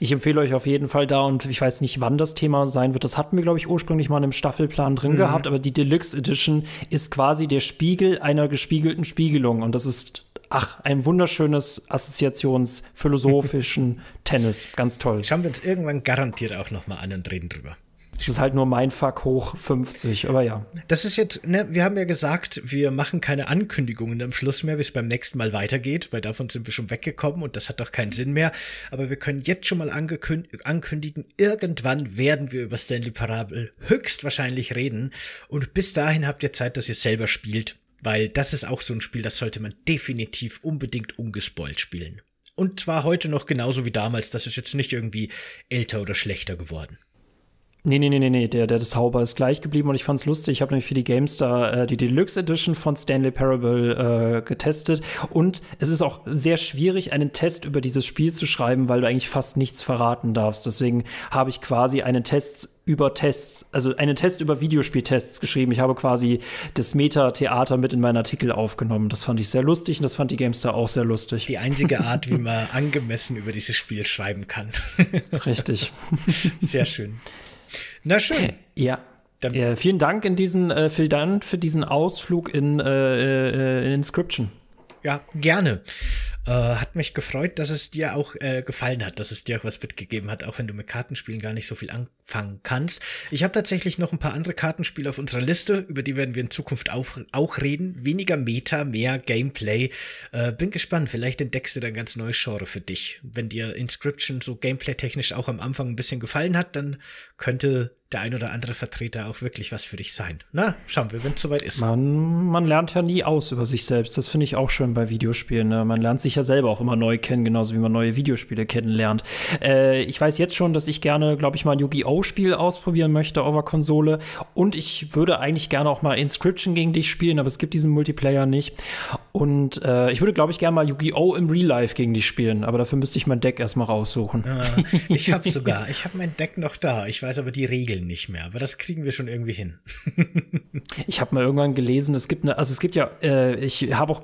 Ich empfehle euch auf jeden Fall da und ich weiß nicht, wann das Thema sein wird. Das hatten wir, glaube ich, ursprünglich mal in einem Staffelplan drin mhm. gehabt, aber die Deluxe Edition ist quasi der Spiegel einer gespiegelten Spiegelung und das ist, ach, ein wunderschönes assoziationsphilosophischen (laughs) Tennis. Ganz toll. Schauen wir uns irgendwann garantiert auch noch mal an und reden drüber. Das ist halt nur mein Fuck hoch 50, aber ja. Das ist jetzt, ne, wir haben ja gesagt, wir machen keine Ankündigungen am Schluss mehr, wie es beim nächsten Mal weitergeht, weil davon sind wir schon weggekommen und das hat doch keinen Sinn mehr. Aber wir können jetzt schon mal ankündigen, irgendwann werden wir über Stanley Parable höchstwahrscheinlich reden. Und bis dahin habt ihr Zeit, dass ihr selber spielt, weil das ist auch so ein Spiel, das sollte man definitiv unbedingt ungespoilt spielen. Und zwar heute noch genauso wie damals, das ist jetzt nicht irgendwie älter oder schlechter geworden. Nee, nee, nee, nee, nee, der, der Zauber ist gleich geblieben und ich fand's lustig. Ich habe nämlich für die GameStar äh, die Deluxe Edition von Stanley Parable äh, getestet und es ist auch sehr schwierig, einen Test über dieses Spiel zu schreiben, weil du eigentlich fast nichts verraten darfst. Deswegen habe ich quasi einen Test über Tests, also einen Test über Videospieltests geschrieben. Ich habe quasi das Meta-Theater mit in meinen Artikel aufgenommen. Das fand ich sehr lustig und das fand die GameStar auch sehr lustig. Die einzige Art, wie (laughs) man angemessen über dieses Spiel schreiben kann. Richtig. (laughs) Sehr schön. Na schön. (clears throat) Ja. Dann ja, vielen Dank in diesen, äh, vielen Dank für diesen Ausflug in, äh, äh, in Inscription. Ja, gerne. Äh, hat mich gefreut, dass es dir auch äh, gefallen hat, dass es dir auch was mitgegeben hat, auch wenn du mit Kartenspielen gar nicht so viel anfangen kannst. Ich habe tatsächlich noch ein paar andere Kartenspiele auf unserer Liste, über die werden wir in Zukunft auch, auch reden. Weniger Meta, mehr Gameplay. Äh, bin gespannt, vielleicht entdeckst du dann ganz neues Genre für dich. Wenn dir Inscription so gameplay-technisch auch am Anfang ein bisschen gefallen hat, dann könnte der ein oder andere Vertreter auch wirklich was für dich sein. Na, schauen wir, wenn es soweit ist. Man, man lernt ja nie aus über sich selbst. Das finde ich auch schön bei Videospielen. Ne? Man lernt sich ja selber auch immer neu kennen, genauso wie man neue Videospiele kennenlernt. Äh, ich weiß jetzt schon, dass ich gerne, glaube ich, mal ein Yu-Gi-Oh! Spiel ausprobieren möchte auf der Konsole. Und ich würde eigentlich gerne auch mal Inscription gegen dich spielen, aber es gibt diesen Multiplayer nicht. Und äh, ich würde, glaube ich, gerne mal Yu-Gi-Oh! im Real Life gegen dich spielen, aber dafür müsste ich mein Deck erstmal raussuchen. Ja, ich habe sogar, ich habe mein Deck noch da. Ich weiß aber die Regeln nicht mehr, aber das kriegen wir schon irgendwie hin. (laughs) ich habe mal irgendwann gelesen, es gibt eine, also es gibt ja, äh, ich habe auch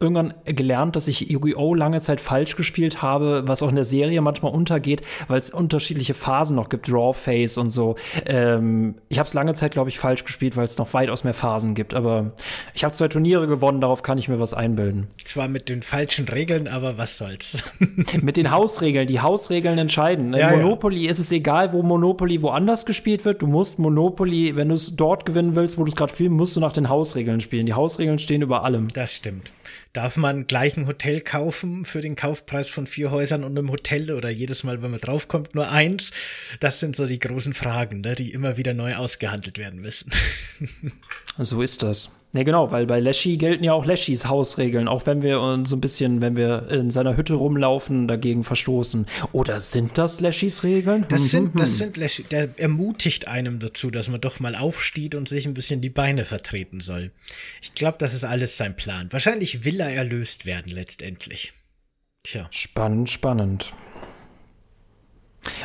irgendwann gelernt, dass ich Yu-Gi-Oh! lange Zeit falsch gespielt habe, was auch in der Serie manchmal untergeht, weil es unterschiedliche Phasen noch gibt, Draw Phase und so. Ähm, ich habe es lange Zeit, glaube ich, falsch gespielt, weil es noch weitaus mehr Phasen gibt. Aber ich habe zwei Turniere gewonnen, darauf kann ich mir was einbilden. Zwar mit den falschen Regeln, aber was soll's. (laughs) mit den Hausregeln. Die Hausregeln entscheiden. In ja, Monopoly ja. ist es egal, wo Monopoly woanders gespielt wird. Du musst Monopoly, wenn du es dort gewinnen willst, wo du es gerade spielen, musst du nach den Hausregeln spielen. Die Hausregeln stehen über allem. Das stimmt. Darf man gleich ein Hotel kaufen für den Kaufpreis von vier Häusern und einem Hotel oder jedes Mal, wenn man draufkommt, nur eins? Das sind so die großen Fragen, ne, die immer wieder neu ausgehandelt werden müssen. (laughs) so ist das. Ja, genau, weil bei Leschi gelten ja auch Leschis Hausregeln, auch wenn wir uns so ein bisschen, wenn wir in seiner Hütte rumlaufen, dagegen verstoßen. Oder sind das Leschis Regeln? Das hm, sind, hm, das hm. sind Leschi, der ermutigt einem dazu, dass man doch mal aufsteht und sich ein bisschen die Beine vertreten soll. Ich glaube, das ist alles sein Plan. Wahrscheinlich will er erlöst werden letztendlich. Tja. Spannend, spannend.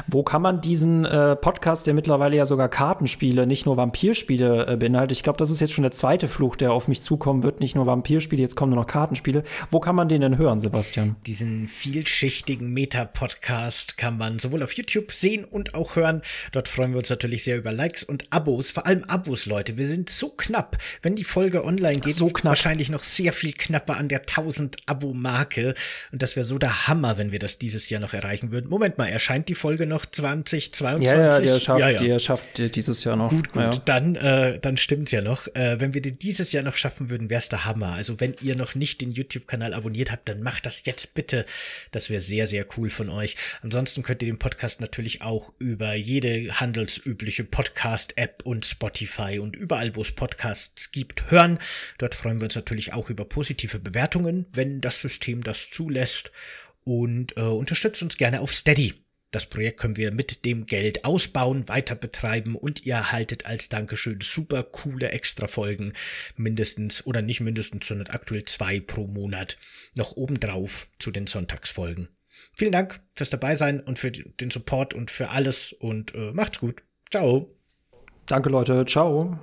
Wo kann man diesen äh, Podcast, der mittlerweile ja sogar Kartenspiele, nicht nur Vampirspiele äh, beinhaltet, ich glaube, das ist jetzt schon der zweite Fluch, der auf mich zukommen wird, nicht nur Vampirspiele, jetzt kommen nur noch Kartenspiele. Wo kann man den denn hören, Sebastian? Diesen vielschichtigen Meta-Podcast kann man sowohl auf YouTube sehen und auch hören. Dort freuen wir uns natürlich sehr über Likes und Abos, vor allem Abos, Leute. Wir sind so knapp, wenn die Folge online geht, so knapp. wahrscheinlich noch sehr viel knapper an der 1000 Abo-Marke. Und das wäre so der Hammer, wenn wir das dieses Jahr noch erreichen würden. Moment mal, erscheint die Folge noch 2022? Ja, ja, der schafft, ja, ja. Der schafft dieses Jahr noch. Gut, gut, ja. dann, äh, dann stimmt's ja noch. Äh, wenn wir den dieses Jahr noch schaffen würden, wär's der Hammer. Also wenn ihr noch nicht den YouTube-Kanal abonniert habt, dann macht das jetzt bitte. Das wäre sehr, sehr cool von euch. Ansonsten könnt ihr den Podcast natürlich auch über jede handelsübliche Podcast-App und Spotify und überall, wo es Podcasts gibt, hören. Dort freuen wir uns natürlich auch über positive Bewertungen, wenn das System das zulässt. Und äh, unterstützt uns gerne auf Steady. Das Projekt können wir mit dem Geld ausbauen, weiter betreiben und ihr erhaltet als Dankeschön super coole Extra-Folgen, mindestens oder nicht mindestens, sondern aktuell zwei pro Monat noch obendrauf zu den Sonntagsfolgen. Vielen Dank fürs Dabeisein und für den Support und für alles und äh, macht's gut. Ciao. Danke Leute, ciao.